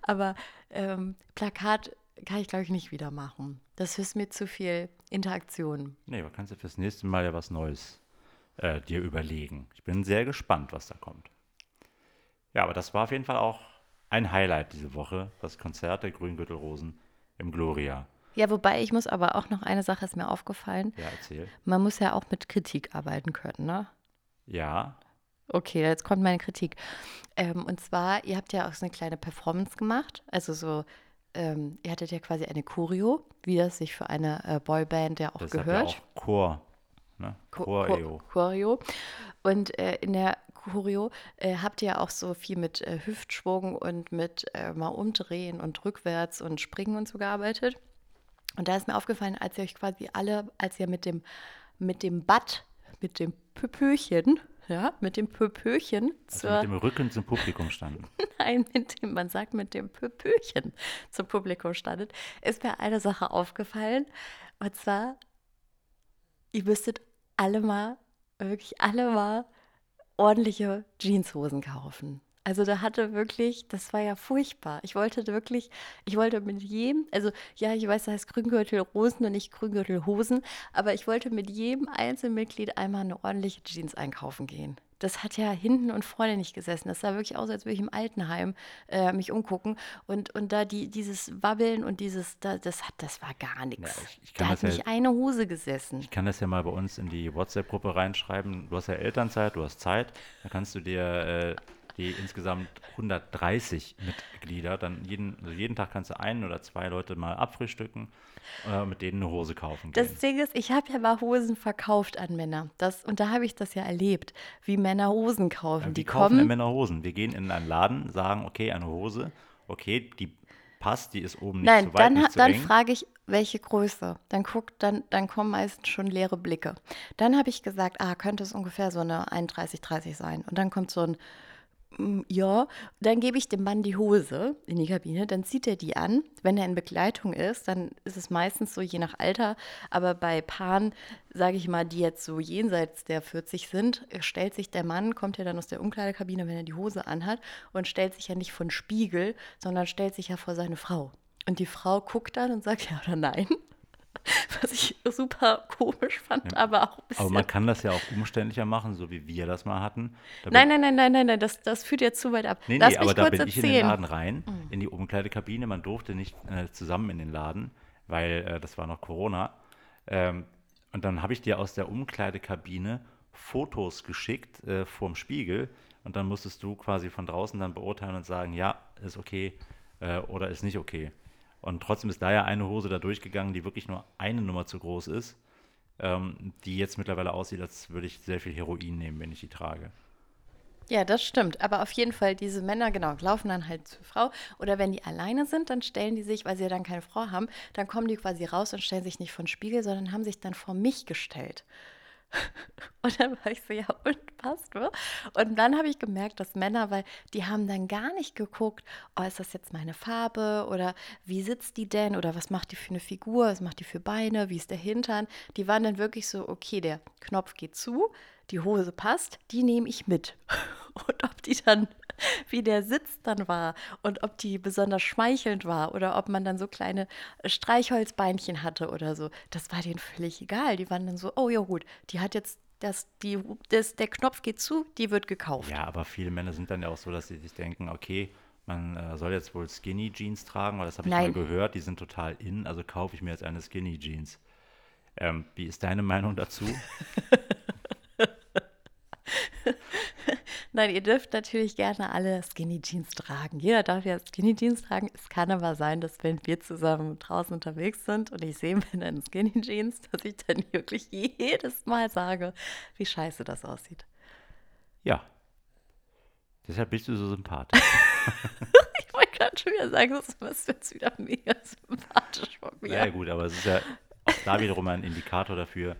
Speaker 2: Aber ähm, Plakat kann ich, glaube ich, nicht wieder machen. Das ist mir zu viel Interaktion.
Speaker 1: Nee, aber kannst du fürs nächste Mal ja was Neues äh, dir überlegen. Ich bin sehr gespannt, was da kommt. Ja, aber das war auf jeden Fall auch ein Highlight diese Woche, das Konzert der Grüngürtelrosen im Gloria.
Speaker 2: Ja, wobei ich muss aber auch noch eine Sache ist mir aufgefallen.
Speaker 1: Ja, erzähl.
Speaker 2: Man muss ja auch mit Kritik arbeiten können, ne?
Speaker 1: Ja.
Speaker 2: Okay, jetzt kommt meine Kritik. Ähm, und zwar, ihr habt ja auch so eine kleine Performance gemacht. Also so, ähm, ihr hattet ja quasi eine Choreo, wie das sich für eine äh, Boyband ja auch das gehört. Ja
Speaker 1: auch Chor. Ne?
Speaker 2: Choreo. Choreo. Und äh, in der Choreo äh, habt ihr auch so viel mit äh, Hüftschwung und mit äh, mal umdrehen und rückwärts und springen und so gearbeitet. Und da ist mir aufgefallen, als ihr euch quasi alle, als ihr mit dem, mit dem Bad, mit dem Pöpöchen, ja, mit dem Pöpöchen
Speaker 1: also mit dem Rücken zum Publikum standen. (laughs)
Speaker 2: Nein, mit dem, man sagt mit dem Pöpöchen zum Publikum standet, ist mir eine Sache aufgefallen. Und zwar, ihr müsstet alle mal, wirklich alle mal ordentliche Jeanshosen kaufen. Also da hatte wirklich, das war ja furchtbar. Ich wollte wirklich, ich wollte mit jedem, also ja, ich weiß, das heißt Grüngürtel Rosen und nicht Grüngürtel Hosen, aber ich wollte mit jedem Einzelmitglied einmal eine ordentliche Jeans einkaufen gehen das hat ja hinten und vorne nicht gesessen. Das sah wirklich aus, als würde ich im Altenheim äh, mich umgucken. Und, und da die, dieses Wabbeln und dieses, da, das, hat, das war gar nichts. Ja, ich, ich da hat nicht eine Hose gesessen.
Speaker 1: Ich kann das ja mal bei uns in die WhatsApp-Gruppe reinschreiben. Du hast ja Elternzeit, du hast Zeit. Da kannst du dir äh, die insgesamt 130 Mitglieder. Dann jeden, also jeden Tag kannst du einen oder zwei Leute mal abfrühstücken, äh, mit denen eine Hose kaufen gehen.
Speaker 2: Das Ding ist, ich habe ja mal Hosen verkauft an Männer. Das, und da habe ich das ja erlebt, wie Männer Hosen kaufen.
Speaker 1: Ja,
Speaker 2: die
Speaker 1: kaufen
Speaker 2: kommen.
Speaker 1: Männer Hosen? Wir gehen in einen Laden, sagen, okay, eine Hose, okay, die passt, die ist oben nicht
Speaker 2: Nein,
Speaker 1: zu weit,
Speaker 2: dann,
Speaker 1: nicht zu
Speaker 2: dann
Speaker 1: eng.
Speaker 2: frage ich, welche Größe. Dann guckt, dann, dann kommen meistens schon leere Blicke. Dann habe ich gesagt, ah, könnte es ungefähr so eine 31, 30 sein. Und dann kommt so ein, ja, dann gebe ich dem Mann die Hose in die Kabine, dann zieht er die an. Wenn er in Begleitung ist, dann ist es meistens so je nach Alter. Aber bei Paaren, sage ich mal, die jetzt so jenseits der 40 sind, stellt sich der Mann, kommt ja dann aus der Umkleidekabine, wenn er die Hose anhat und stellt sich ja nicht vor den Spiegel, sondern stellt sich ja vor seine Frau. Und die Frau guckt dann und sagt (laughs) ja oder nein. (laughs) Was ich super komisch fand, aber auch ein bisschen.
Speaker 1: Aber man kann das ja auch umständlicher machen, so wie wir das mal hatten. Da
Speaker 2: Nein, nein, nein, nein, nein, nein, das, das führt jetzt zu weit ab.
Speaker 1: Nee,
Speaker 2: Lass
Speaker 1: nee, aber da bin ich in den
Speaker 2: erzählen. Mhm.
Speaker 1: Laden rein, in die Umkleidekabine. Man durfte nicht äh, zusammen in den Laden, weil äh, das war noch Corona. Ähm, und dann habe ich dir aus der Umkleidekabine Fotos geschickt äh, vorm Spiegel. Und dann musstest du quasi von draußen dann beurteilen und sagen, ja, ist okay äh, oder ist nicht okay. Und trotzdem ist da ja eine Hose da durchgegangen, die wirklich nur eine Nummer zu groß ist, ähm, die jetzt mittlerweile aussieht, als würde ich sehr viel Heroin nehmen, wenn ich die trage.
Speaker 2: Ja, das stimmt. Aber auf jeden Fall, diese Männer, genau, laufen dann halt zur Frau. Oder wenn die alleine sind, dann stellen die sich, weil sie ja dann keine Frau haben, dann kommen die quasi raus und stellen sich nicht vor den Spiegel, sondern haben sich dann vor mich gestellt. (laughs) Und dann war ich so, ja, und passt, ne? Und dann habe ich gemerkt, dass Männer, weil die haben dann gar nicht geguckt, oh, ist das jetzt meine Farbe oder wie sitzt die denn oder was macht die für eine Figur, was macht die für Beine, wie ist der Hintern. Die waren dann wirklich so, okay, der Knopf geht zu, die Hose passt, die nehme ich mit. (laughs) Und ob die dann, wie der Sitz dann war und ob die besonders schmeichelnd war oder ob man dann so kleine Streichholzbeinchen hatte oder so, das war denen völlig egal. Die waren dann so, oh ja gut, die hat jetzt, das, die, das, der Knopf geht zu, die wird gekauft.
Speaker 1: Ja, aber viele Männer sind dann ja auch so, dass sie sich denken, okay, man äh, soll jetzt wohl Skinny Jeans tragen, weil das habe ich mal
Speaker 2: Nein.
Speaker 1: gehört, die sind total in, also kaufe ich mir jetzt eine Skinny Jeans. Ähm, wie ist deine Meinung dazu? (laughs) (laughs)
Speaker 2: Nein, ihr dürft natürlich gerne alle Skinny Jeans tragen. Jeder darf ja Skinny Jeans tragen. Es kann aber sein, dass wenn wir zusammen draußen unterwegs sind und ich sehe Männer in Skinny Jeans, dass ich dann wirklich jedes Mal sage, wie scheiße das aussieht.
Speaker 1: Ja. Deshalb bist du so sympathisch. (laughs)
Speaker 2: Ich wollte gerade schon wieder sagen, das ist jetzt wieder mega sympathisch von mir.
Speaker 1: Ja, gut, aber es ist ja auch da wiederum ein Indikator dafür,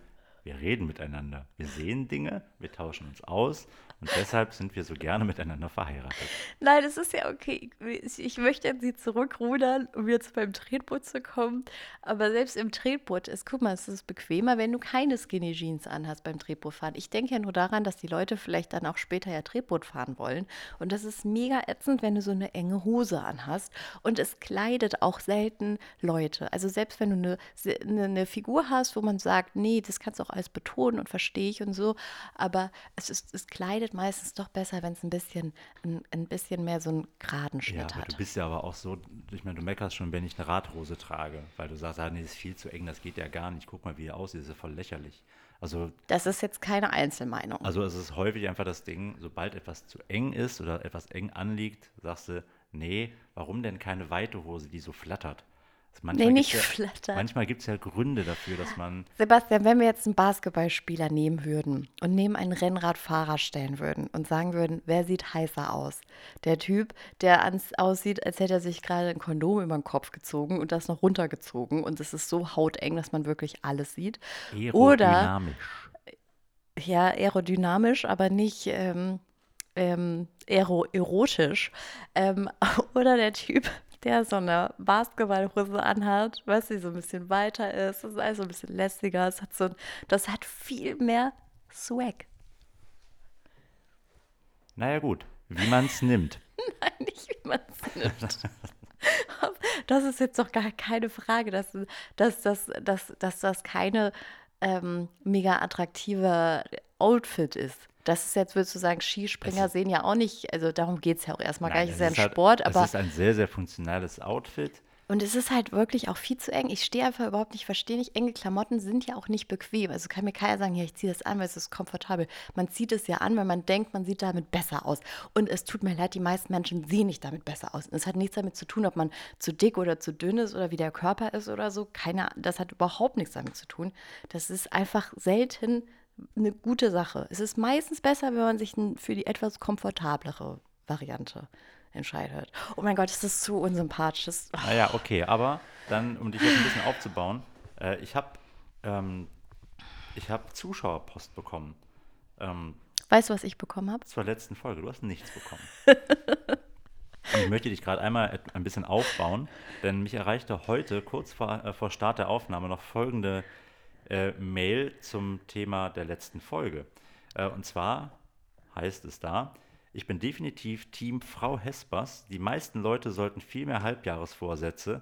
Speaker 1: wir reden miteinander. Wir sehen Dinge, wir tauschen uns aus und deshalb sind wir so gerne miteinander verheiratet.
Speaker 2: Nein, es ist ja okay. Ich, möchte sie zurückrudern, um jetzt beim Tretboot zu kommen. Aber selbst im Tretboot ist, guck mal, es ist bequemer, wenn du keine Skinny Jeans anhast beim Tretbootfahren. Ich denke ja nur daran, dass die Leute vielleicht dann auch später ja Tretboot fahren wollen. Und das ist mega ätzend, wenn du so eine enge Hose anhast. Und es kleidet auch selten Leute. Also selbst wenn du eine, eine, eine Figur hast, wo man sagt, nee, das kannst du auch alles betonen und verstehe ich und so. Aber es, ist, es kleidet meistens doch besser, wenn es ein bisschen, ein, ein bisschen mehr so einen geraden
Speaker 1: Ja,
Speaker 2: Schnitt
Speaker 1: aber
Speaker 2: hat.
Speaker 1: du bist ja aber auch so, ich meine, du meckerst schon, wenn ich eine Radhose trage, weil du sagst, ah, nee, das ist viel zu eng, das geht ja gar nicht. Guck mal, wie er aussieht, das ist ja voll lächerlich. Also,
Speaker 2: Das ist jetzt keine Einzelmeinung.
Speaker 1: also es ist häufig einfach das Ding, sobald etwas zu eng ist oder etwas eng anliegt, sagst du, nee, warum denn keine weite Hose, die so flattert? Das manchmal
Speaker 2: Nee, nicht
Speaker 1: ja,
Speaker 2: flattert.
Speaker 1: Manchmal gibt es ja Gründe dafür, dass man (laughs)
Speaker 2: Sebastian, wenn wir jetzt einen Basketballspieler nehmen würden und neben einen Rennradfahrer stellen würden und sagen würden, wer sieht heißer aus? Der Typ, der ans, aussieht, als hätte er sich gerade ein Kondom über den Kopf gezogen und das noch runtergezogen und es ist so hauteng, dass man wirklich alles sieht. Oder
Speaker 1: aerodynamisch.
Speaker 2: ja, aerodynamisch, aber nicht ähm, ähm, aero erotisch. Ähm, (laughs) oder der Typ, der so eine Basketballhose anhat, weißt du, so ein bisschen weiter ist, das ist alles so ein bisschen lässiger, es hat so, das hat viel mehr Swag.
Speaker 1: Naja, gut, wie man es nimmt. (laughs)
Speaker 2: Nein, nicht wie man es nimmt. (laughs) Das ist jetzt doch gar keine Frage, dass, dass, dass, dass, dass das keine ähm, mega attraktive Outfit ist. Das ist jetzt, würdest du sagen, Skispringer
Speaker 1: Es
Speaker 2: sehen ja auch nicht, also darum geht es ja auch erstmal gar
Speaker 1: Nein,
Speaker 2: nicht, es
Speaker 1: es
Speaker 2: ist ja ein
Speaker 1: halt-
Speaker 2: Sport, aber
Speaker 1: Es ist ein sehr, sehr funktionales Outfit.
Speaker 2: Und es ist halt wirklich auch viel zu eng. Ich stehe einfach überhaupt nicht, verstehe nicht. Enge Klamotten sind ja auch nicht bequem. Also kann mir keiner sagen, ja, ich ziehe das an, weil es ist komfortabel. Man zieht es ja an, weil man denkt, man sieht damit besser aus. Und es tut mir leid, die meisten Menschen sehen nicht damit besser aus. Und es hat nichts damit zu tun, ob man zu dick oder zu dünn ist oder wie der Körper ist oder so. Keine, das hat überhaupt nichts damit zu tun. Das ist einfach selten eine gute Sache. Es ist meistens besser, wenn man sich für die etwas komfortablere Variante entscheidet. Oh mein Gott, ist das zu unsympathisch. Das,
Speaker 1: oh. Naja, okay, aber dann, um dich jetzt ein bisschen aufzubauen, äh, ich habe ähm, hab Zuschauerpost bekommen. Ähm,
Speaker 2: weißt du, was ich bekommen habe?
Speaker 1: Zur letzten Folge. Du hast nichts bekommen. (laughs) Und ich möchte dich gerade einmal ein bisschen aufbauen, denn mich erreichte heute, kurz vor, äh, vor Start der Aufnahme, noch folgende äh, Mail zum Thema der letzten Folge. Äh, und zwar heißt es da, ich bin definitiv Team Frau Hespers. Die meisten Leute sollten viel mehr Halbjahresvorsätze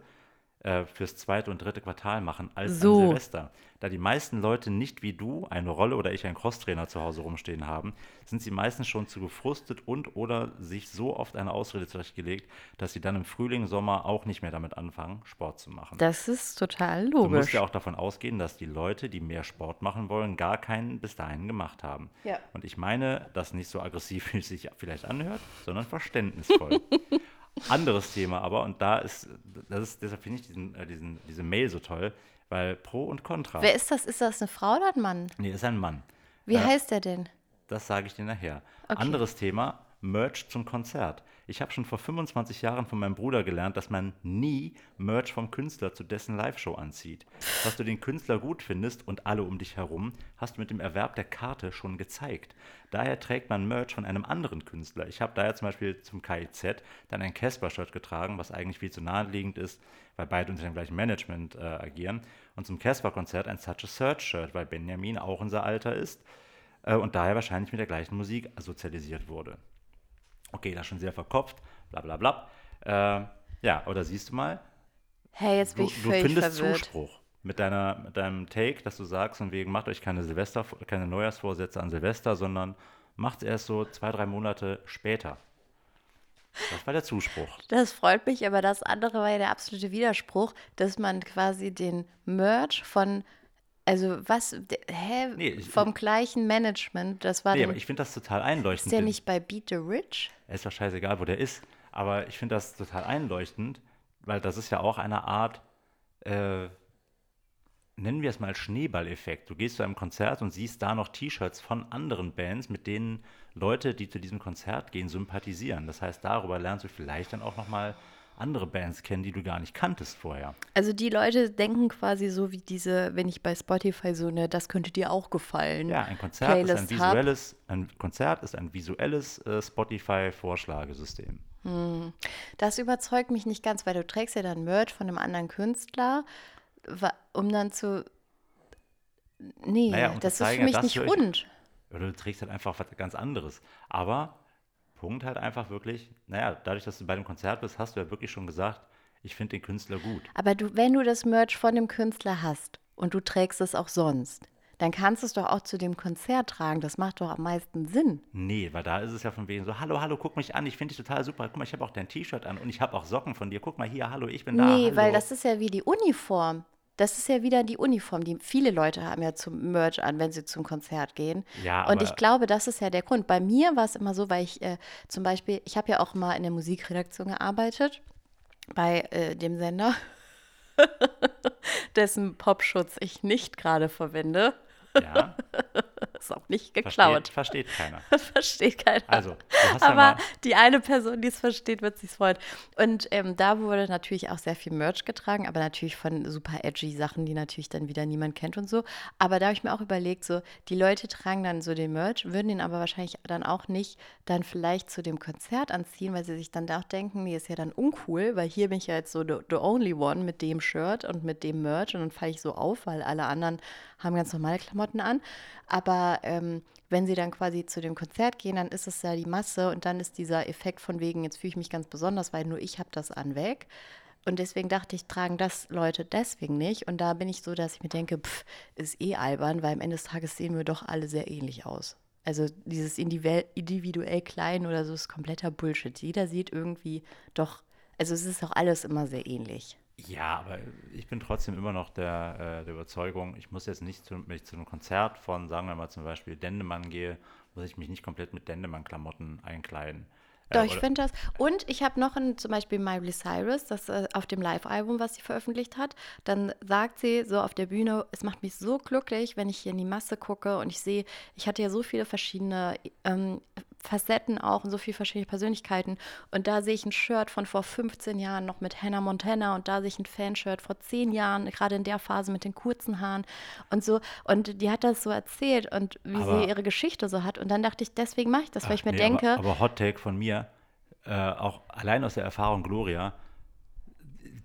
Speaker 1: äh, fürs zweite und dritte Quartal machen als so. an Silvester. Da die meisten Leute nicht wie du eine Rolle oder ich einen Crosstrainer zu Hause rumstehen haben, sind sie meistens schon zu gefrustet und oder sich so oft eine Ausrede zurechtgelegt, dass sie dann im Frühling, Sommer auch nicht mehr damit anfangen, Sport zu machen.
Speaker 2: Das ist total logisch. Du
Speaker 1: musst ja auch davon ausgehen, dass die Leute, die mehr Sport machen wollen, gar keinen bis dahin gemacht haben.
Speaker 2: Ja.
Speaker 1: Und ich meine das nicht so aggressiv, (laughs) wie es sich vielleicht anhört, sondern verständnisvoll. (laughs) Anderes Thema aber, und da ist, das ist deshalb finde ich diesen, äh, diesen, diese Mail so toll, weil Pro und Contra.
Speaker 2: Wer ist das? Ist das eine Frau oder ein Mann?
Speaker 1: Nee, ist ein Mann.
Speaker 2: Wie äh, heißt der denn?
Speaker 1: Das sage ich dir nachher. Okay. Anderes Thema, Merch zum Konzert. Ich habe schon vor 25 Jahren von meinem Bruder gelernt, dass man nie Merch vom Künstler zu dessen Live-Show anzieht. Dass du den Künstler gut findest und alle um dich herum, hast du mit dem Erwerb der Karte schon gezeigt. Daher trägt man Merch von einem anderen Künstler. Ich habe daher zum Beispiel zum KIZ dann ein Casper-Shirt getragen, was eigentlich viel zu naheliegend ist, weil beide unter dem gleichen Management äh, agieren. Und zum Casper-Konzert ein Such a Search-Shirt, weil Benjamin auch unser Alter ist äh, und daher wahrscheinlich mit der gleichen Musik sozialisiert wurde. Okay, das ist schon sehr verkopft, bla bla bla. Äh, ja, oder siehst du mal,
Speaker 2: hey, jetzt bin
Speaker 1: du,
Speaker 2: ich
Speaker 1: du findest verwirrt. Zuspruch mit, deiner, mit deinem Take, dass du sagst, und wegen macht euch keine Silvester, keine Neujahrsvorsätze an Silvester, sondern macht es erst so zwei, drei Monate später. Das war der Zuspruch.
Speaker 2: Das freut mich, aber das andere war ja der absolute Widerspruch, dass man quasi den Merch von also was, hä, nee, vom gleichen Management, das war
Speaker 1: Nee, aber ich finde das total einleuchtend.
Speaker 2: Ist der nicht bei Beat the Rich?
Speaker 1: Ist doch scheißegal, wo der ist. Aber ich finde das total einleuchtend, weil das ist ja auch eine Art, äh, nennen wir es mal Schneeballeffekt. Du gehst zu einem Konzert und siehst da noch T-Shirts von anderen Bands, mit denen Leute, die zu diesem Konzert gehen, sympathisieren. Das heißt, darüber lernst du vielleicht dann auch noch mal andere Bands kennen, die du gar nicht kanntest vorher.
Speaker 2: Also die Leute denken quasi so wie diese, wenn ich bei Spotify so eine, das könnte dir auch gefallen.
Speaker 1: Ja, ein Konzert Playlist ist ein visuelles, ein Konzert ist ein visuelles äh, Spotify-Vorschlagesystem.
Speaker 2: Hm. Das überzeugt mich nicht ganz, weil du trägst ja dann Merch von einem anderen Künstler, um dann zu. Nee, naja, das ist für mich nicht rund.
Speaker 1: Oder du trägst halt einfach was ganz anderes. Aber Punkt halt einfach wirklich, naja, dadurch, dass du bei dem Konzert bist, hast du ja wirklich schon gesagt, ich finde den Künstler gut.
Speaker 2: Aber du, wenn du das Merch von dem Künstler hast und du trägst es auch sonst, dann kannst du es doch auch zu dem Konzert tragen. Das macht doch am meisten Sinn.
Speaker 1: Nee, weil da ist es ja von wegen so, hallo, hallo, guck mich an, ich finde dich total super. Guck mal, ich habe auch dein T-Shirt an und ich habe auch Socken von dir. Guck mal hier, hallo, ich bin da.
Speaker 2: Nee, weil das ist ja wie die Uniform. Das ist ja wieder die Uniform, die viele Leute haben ja zum Merch an, wenn sie zum Konzert gehen.
Speaker 1: Ja,
Speaker 2: und ich glaube, das ist ja der Grund. Bei mir war es immer so, weil ich äh, zum Beispiel, ich habe ja auch mal in der Musikredaktion gearbeitet, bei äh, dem Sender, (laughs) dessen Popschutz ich nicht gerade verwende.
Speaker 1: Ja. (laughs)
Speaker 2: ist auch nicht geklaut.
Speaker 1: Versteht, versteht keiner. (laughs)
Speaker 2: versteht keiner.
Speaker 1: Also,
Speaker 2: Aber ja die eine Person, die es versteht, wird sich freuen. Und ähm, da wurde natürlich auch sehr viel Merch getragen, aber natürlich von super edgy Sachen, die natürlich dann wieder niemand kennt und so. Aber da habe ich mir auch überlegt, so, die Leute tragen dann so den Merch, würden den aber wahrscheinlich dann auch nicht dann vielleicht zu dem Konzert anziehen, weil sie sich dann auch denken, nee, ist ja dann uncool, weil hier bin ich ja jetzt so the, the only one mit dem Shirt und mit dem Merch und dann falle ich so auf, weil alle anderen haben ganz normale Klamotten an. Aber ähm, wenn sie dann quasi zu dem Konzert gehen, dann ist es ja die Masse und dann ist dieser Effekt von wegen, jetzt fühle ich mich ganz besonders, weil nur ich habe das an weg. Und deswegen dachte ich, tragen das Leute deswegen nicht. Und da bin ich so, dass ich mir denke, pff, ist eh albern, weil am Ende des Tages sehen wir doch alle sehr ähnlich aus. Also dieses individuell klein oder so ist kompletter Bullshit. Jeder sieht irgendwie doch Also es ist auch alles immer sehr ähnlich.
Speaker 1: Ja, aber ich bin trotzdem immer noch der, äh, der Überzeugung, ich muss jetzt nicht, zu, wenn ich zu einem Konzert von, sagen wir mal zum Beispiel Dendemann gehe, muss ich mich nicht komplett mit Dendemann-Klamotten einkleiden.
Speaker 2: Doch,
Speaker 1: Äh,
Speaker 2: ich
Speaker 1: oder-
Speaker 2: finde das. Und ich habe noch ein, zum Beispiel Miley Cyrus, das äh, auf dem Live-Album, was sie veröffentlicht hat. Dann sagt sie so auf der Bühne, es macht mich so glücklich, wenn ich hier in die Masse gucke und ich sehe, ich hatte ja so viele verschiedene ähm, Facetten auch und so viele verschiedene Persönlichkeiten. Und da sehe ich ein Shirt von vor 15 Jahren noch mit Hannah Montana und da sehe ich ein Fanshirt vor 10 Jahren, gerade in der Phase mit den kurzen Haaren und so. Und die hat das so erzählt und wie
Speaker 1: Aber-
Speaker 2: sie ihre Geschichte so hat. Und dann dachte ich, deswegen mache ich das, weil ich mir
Speaker 1: Nee,
Speaker 2: denke,
Speaker 1: Aber, aber Hot Take von mir, äh, auch allein aus der Erfahrung Gloria,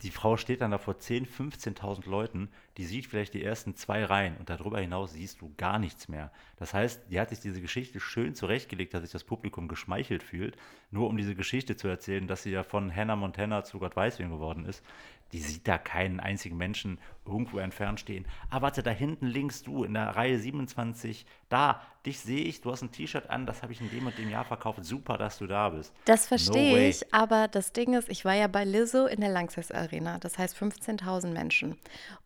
Speaker 1: die Frau steht dann da vor 10.000, 15.000 Leuten, die sieht vielleicht die ersten zwei Reihen und darüber hinaus siehst du gar nichts mehr. Das heißt, die hat sich diese Geschichte schön zurechtgelegt, dass sich das Publikum geschmeichelt fühlt, nur um diese Geschichte zu erzählen, dass sie ja von Hannah Montana zu Gott weiß wem geworden ist. Die sieht da keinen einzigen Menschen irgendwo entfernt stehen. Ah, warte, da hinten links du in der Reihe 27, da, dich sehe ich, du hast ein T-Shirt an, das habe ich in dem und dem Jahr verkauft. Super, dass du da bist.
Speaker 2: Das
Speaker 1: No
Speaker 2: verstehe
Speaker 1: way.
Speaker 2: ich, aber das Ding ist, ich war ja bei Lizzo in der Langsess Arena, das heißt 15.000 Menschen.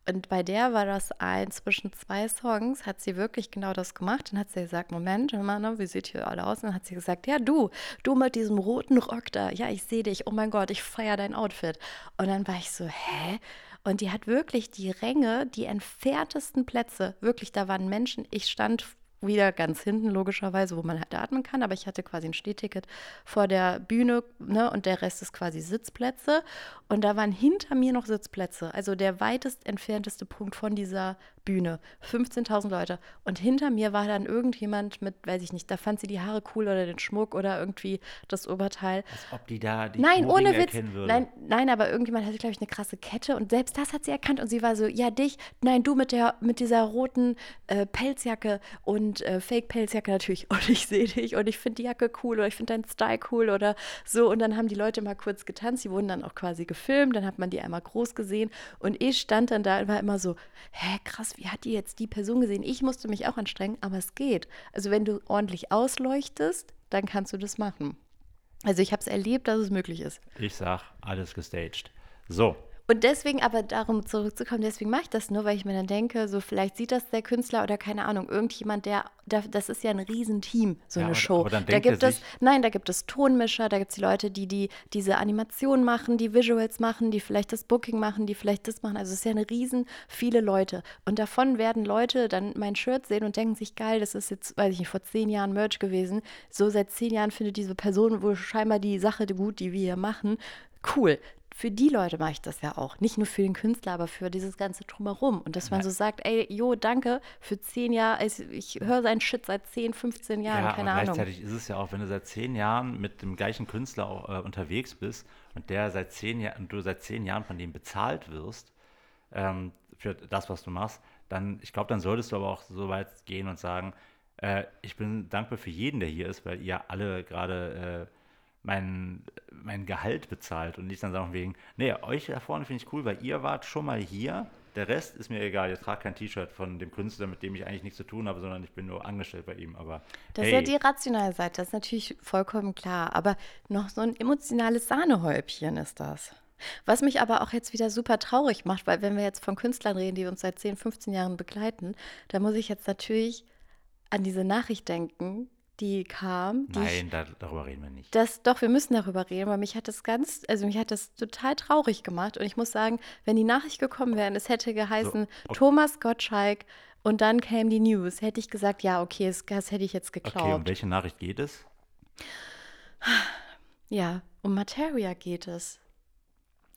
Speaker 2: Und bei der war das ein, zwischen zwei Songs hat sie wirklich genau das gemacht. Dann hat sie gesagt, Moment, Mann, ne, wie sieht hier alle aus? Und dann hat sie gesagt, ja du, du mit diesem roten Rock da, ja, ich sehe dich, oh mein Gott, ich feiere dein Outfit. Und dann war ich so, hä? Und die hat wirklich die Ränge, die entferntesten Plätze, wirklich, da waren Menschen, ich stand wieder ganz hinten, logischerweise, wo man halt atmen kann. Aber ich hatte quasi ein Stehticket vor der Bühne ne, und der Rest ist quasi Sitzplätze. Und da waren hinter mir noch Sitzplätze. Also der weitest entfernteste Punkt von dieser Bühne. 15.000 Leute. Und hinter mir war dann irgendjemand mit, weiß ich nicht, da fand sie die Haare cool oder den Schmuck oder irgendwie das Oberteil.
Speaker 1: Als ob die da die
Speaker 2: Nein, ohne Witz. Nein, nein, aber irgendjemand hatte, glaube ich, eine krasse Kette und selbst das hat sie erkannt und sie war so, ja, dich, nein, du mit der, mit dieser roten äh, Pelzjacke und äh, Fake-Pelzjacke natürlich (laughs) und ich sehe dich und ich finde die Jacke cool oder ich finde deinen Style cool oder so und dann haben die Leute mal kurz getanzt, die wurden dann auch quasi gefilmt, dann hat man die einmal groß gesehen und ich stand dann da und war immer so, hä, krass, wie hat die jetzt die Person gesehen? Ich musste mich auch anstrengen, aber es geht. Also wenn du ordentlich ausleuchtest, dann kannst du das machen. Also ich habe es erlebt, dass es möglich ist.
Speaker 1: Ich sag, alles gestaged. So,
Speaker 2: Und deswegen, aber darum zurückzukommen, deswegen mache ich das nur, weil ich mir dann denke, so vielleicht sieht das der Künstler oder keine Ahnung, irgendjemand, der, das ist ja ein Riesenteam, so
Speaker 1: Ja,
Speaker 2: eine Show.
Speaker 1: aber dann
Speaker 2: da gibt es, nein, da gibt es Tonmischer, da gibt es die Leute, die, die diese Animationen machen, die Visuals machen, die vielleicht das Booking machen, die vielleicht das machen. Also es ist ja eine riesen, viele Leute. Und davon werden Leute dann mein Shirt sehen und denken sich, geil, das ist jetzt, weiß ich nicht, vor zehn Jahren Merch gewesen. So seit zehn Jahren findet diese Person wohl scheinbar die Sache gut, die wir hier machen. Cool für die Leute mache ich das ja auch. Nicht nur für den Künstler, aber für dieses ganze Drumherum. Und dass man so sagt, ey, jo, danke, für zehn Jahre, ich, höre seinen Shit seit 10, 15 Jahren,
Speaker 1: ja,
Speaker 2: keine
Speaker 1: aber
Speaker 2: Ahnung.
Speaker 1: gleichzeitig ist es ja auch, wenn du seit zehn Jahren mit dem gleichen Künstler auch, äh, unterwegs bist und der seit zehn Jahren, du seit zehn Jahren von dem bezahlt wirst ähm, für das, was du machst, dann, ich glaube, dann solltest du aber auch so weit gehen und sagen, äh, ich bin dankbar für jeden, der hier ist, weil ihr alle gerade äh, mein, mein Gehalt bezahlt und nicht dann sagen wegen, nee, euch da vorne finde ich cool, weil ihr wart schon mal hier, der Rest ist mir egal, ihr tragt kein T-Shirt von dem Künstler, mit dem ich eigentlich nichts zu tun habe, sondern ich bin nur angestellt bei ihm, aber
Speaker 2: Das
Speaker 1: hey,
Speaker 2: ist ja die rationale Seite, das ist natürlich vollkommen klar. Aber noch so ein emotionales Sahnehäubchen ist das. Was mich aber auch jetzt wieder super traurig macht, weil wenn wir jetzt von Künstlern reden, die uns seit 10, 15 Jahren begleiten, da muss ich jetzt natürlich an diese Nachricht denken, die kam. Die
Speaker 1: Nein, da, darüber reden wir nicht.
Speaker 2: das, doch, wir müssen darüber reden, weil mich hat das ganz, also mich hat das total traurig gemacht. Und ich muss sagen, wenn die Nachricht gekommen wäre, es hätte geheißen
Speaker 1: okay.
Speaker 2: Thomas Gottschalk und dann käme die News, hätte ich gesagt, ja, okay, das, das hätte ich jetzt geglaubt.
Speaker 1: Okay, um welche Nachricht geht es?
Speaker 2: Ja, um Materia geht es.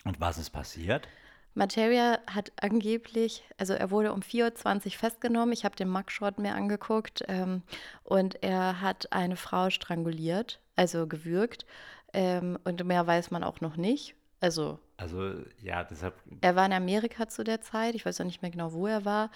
Speaker 1: Und was ist passiert?
Speaker 2: Materia hat angeblich, also er wurde um 4.20 Uhr festgenommen. Ich habe den Mugshot mir angeguckt ähm, und er hat eine Frau stranguliert, also gewürgt. Ähm, und mehr weiß man auch noch nicht. Also
Speaker 1: Also, ja, deshalb,
Speaker 2: er war in Amerika zu der Zeit. Ich weiß auch nicht mehr genau, wo er war.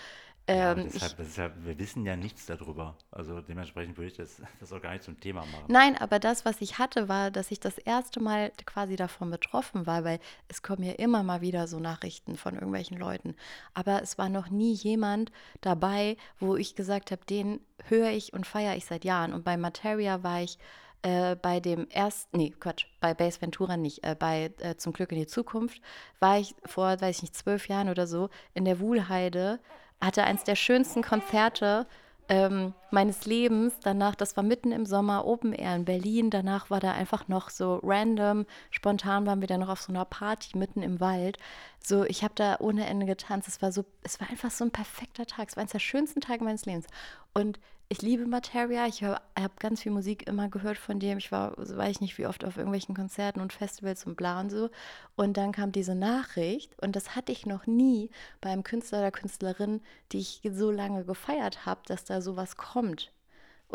Speaker 1: Ja,
Speaker 2: Ähm,
Speaker 1: deshalb,
Speaker 2: ich,
Speaker 1: ist ja, wir wissen ja nichts darüber. Also dementsprechend würde ich das, (laughs) das auch gar nicht zum Thema machen.
Speaker 2: Nein, aber das, was ich hatte, war, dass ich das erste Mal quasi davon betroffen war, weil es kommen ja immer mal wieder so Nachrichten von irgendwelchen Leuten. Aber es war noch nie jemand dabei, wo ich gesagt habe, den höre ich und feiere ich seit Jahren. Und bei Materia war ich äh, bei dem ersten, nee, Quatsch, bei Base Ventura nicht, äh, bei äh, Zum Glück in die Zukunft, war ich vor, weiß ich nicht, zwölf Jahren oder so in der Wuhlheide, hatte eins der schönsten Konzerte ähm, meines Lebens. Danach, das war mitten im Sommer, Open Air in Berlin. Danach war da einfach noch so random, spontan waren wir dann noch auf so einer Party mitten im Wald. So, ich habe da ohne Ende getanzt. Es war so, es war einfach so ein perfekter Tag. Es war eines der schönsten Tage meines Lebens. Und ich liebe Materia. Ich habe ganz viel Musik immer gehört von dem. Ich war, weiß ich nicht, wie oft auf irgendwelchen Konzerten und Festivals und bla und so. Und dann kam diese Nachricht und das hatte ich noch nie beim Künstler oder Künstlerin, die ich so lange gefeiert habe, dass da sowas kommt.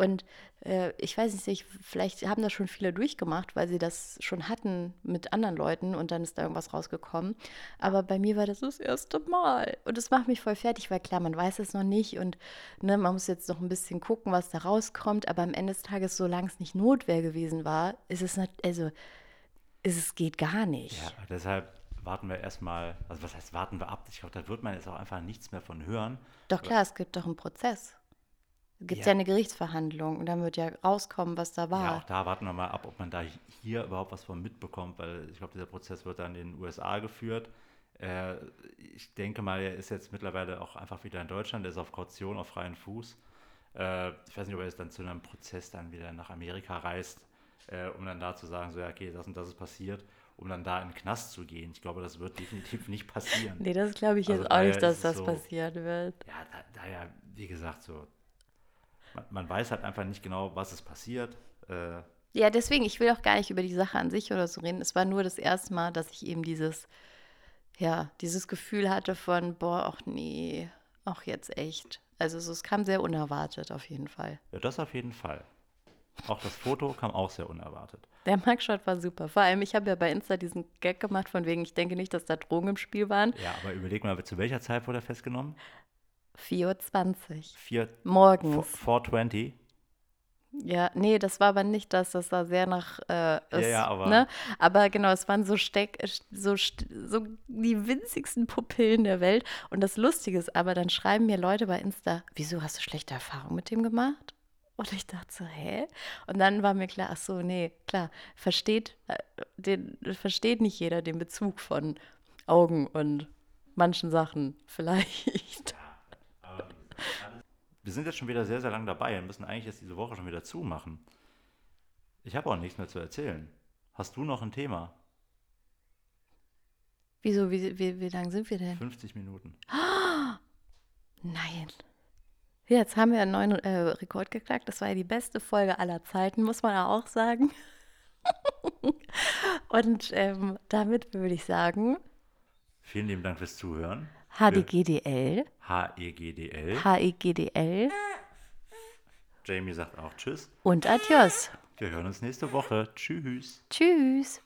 Speaker 2: Und äh, ich weiß nicht, vielleicht haben das schon viele durchgemacht, weil sie das schon hatten mit anderen Leuten und dann ist da irgendwas rausgekommen. Aber bei mir war das das erste Mal. Und das macht mich voll fertig, weil klar, man weiß es noch nicht und ne, man muss jetzt noch ein bisschen gucken, was da rauskommt. Aber am Ende des Tages, solange es nicht Notwehr gewesen war, ist es nicht, also ist es geht gar nicht.
Speaker 1: Ja, deshalb warten wir erstmal, also was heißt warten wir ab? Ich glaube, da wird man jetzt auch einfach nichts mehr von hören.
Speaker 2: Doch klar, es gibt doch einen Prozess gibt es ja. ja. eine Gerichtsverhandlung und dann wird ja rauskommen, was da war.
Speaker 1: Ja, auch da warten wir mal ab, ob man da hier überhaupt was von mitbekommt, weil ich glaube, dieser Prozess wird dann in den USA geführt. Äh, ich denke mal, er ist jetzt mittlerweile auch einfach wieder in Deutschland, er ist auf Kaution, auf freien Fuß. Äh, ich weiß nicht, ob er jetzt dann zu einem Prozess dann wieder nach Amerika reist, äh, um dann da zu sagen, so ja, okay, das und das ist passiert um dann da in den Knast zu gehen. Ich glaube, das wird (laughs) definitiv nicht passieren.
Speaker 2: nee, das glaube ich also jetzt auch nicht, dass das so, passieren wird.
Speaker 1: Ja, daher, da wie gesagt, so man, man, weiß halt einfach nicht genau, was ist passiert. Äh,
Speaker 2: ja, deswegen, ich will auch gar nicht über die Sache an sich oder so reden. Es war nur das erste Mal, dass ich eben dieses, ja, dieses Gefühl hatte von, boah, ach nee, auch jetzt echt. Also so, es kam sehr unerwartet auf jeden Fall.
Speaker 1: Ja, das auf jeden Fall. Auch das Foto kam auch sehr unerwartet.
Speaker 2: Der Mugshot war super. Vor allem, ich habe ja bei Insta diesen Gag gemacht, von wegen, ich denke nicht, dass da Drogen im Spiel waren.
Speaker 1: Ja, aber überleg mal, zu welcher Zeit wurde er festgenommen?
Speaker 2: 4.20
Speaker 1: Uhr.
Speaker 2: Morgens.
Speaker 1: 4.20
Speaker 2: ja, nee, das war aber nicht das, das sah sehr nach. Äh,
Speaker 1: ist, ja, ja, aber.
Speaker 2: Ne? Aber genau, es waren so Steck, so, so die winzigsten Pupillen der Welt. Und das Lustige ist aber, dann schreiben mir Leute bei Insta, wieso hast du schlechte Erfahrungen mit dem gemacht? Und ich dachte so, hä? Und dann war mir klar, ach so, nee, klar, versteht, äh, den, versteht nicht jeder den Bezug von Augen und manchen Sachen (laughs) vielleicht.
Speaker 1: Wir sind jetzt schon wieder sehr, sehr lang dabei und müssen eigentlich jetzt diese Woche schon wieder zumachen. Ich habe auch nichts mehr zu erzählen. Hast du noch ein Thema?
Speaker 2: Wieso, wie, wie, wie lang sind wir denn?
Speaker 1: 50 Minuten.
Speaker 2: Oh, (gasps) nein. Jetzt haben wir einen neuen äh, Rekord geknackt. Das war ja die beste Folge aller Zeiten, muss man ja auch sagen. (laughs) Und ähm, damit würde ich sagen.
Speaker 1: Vielen lieben Dank fürs Zuhören.
Speaker 2: HDGDL.
Speaker 1: HEGDL.
Speaker 2: HEGDL.
Speaker 1: Jamie sagt auch Tschüss.
Speaker 2: Und Adios.
Speaker 1: Wir hören uns nächste Woche. Tschüss.
Speaker 2: Tschüss.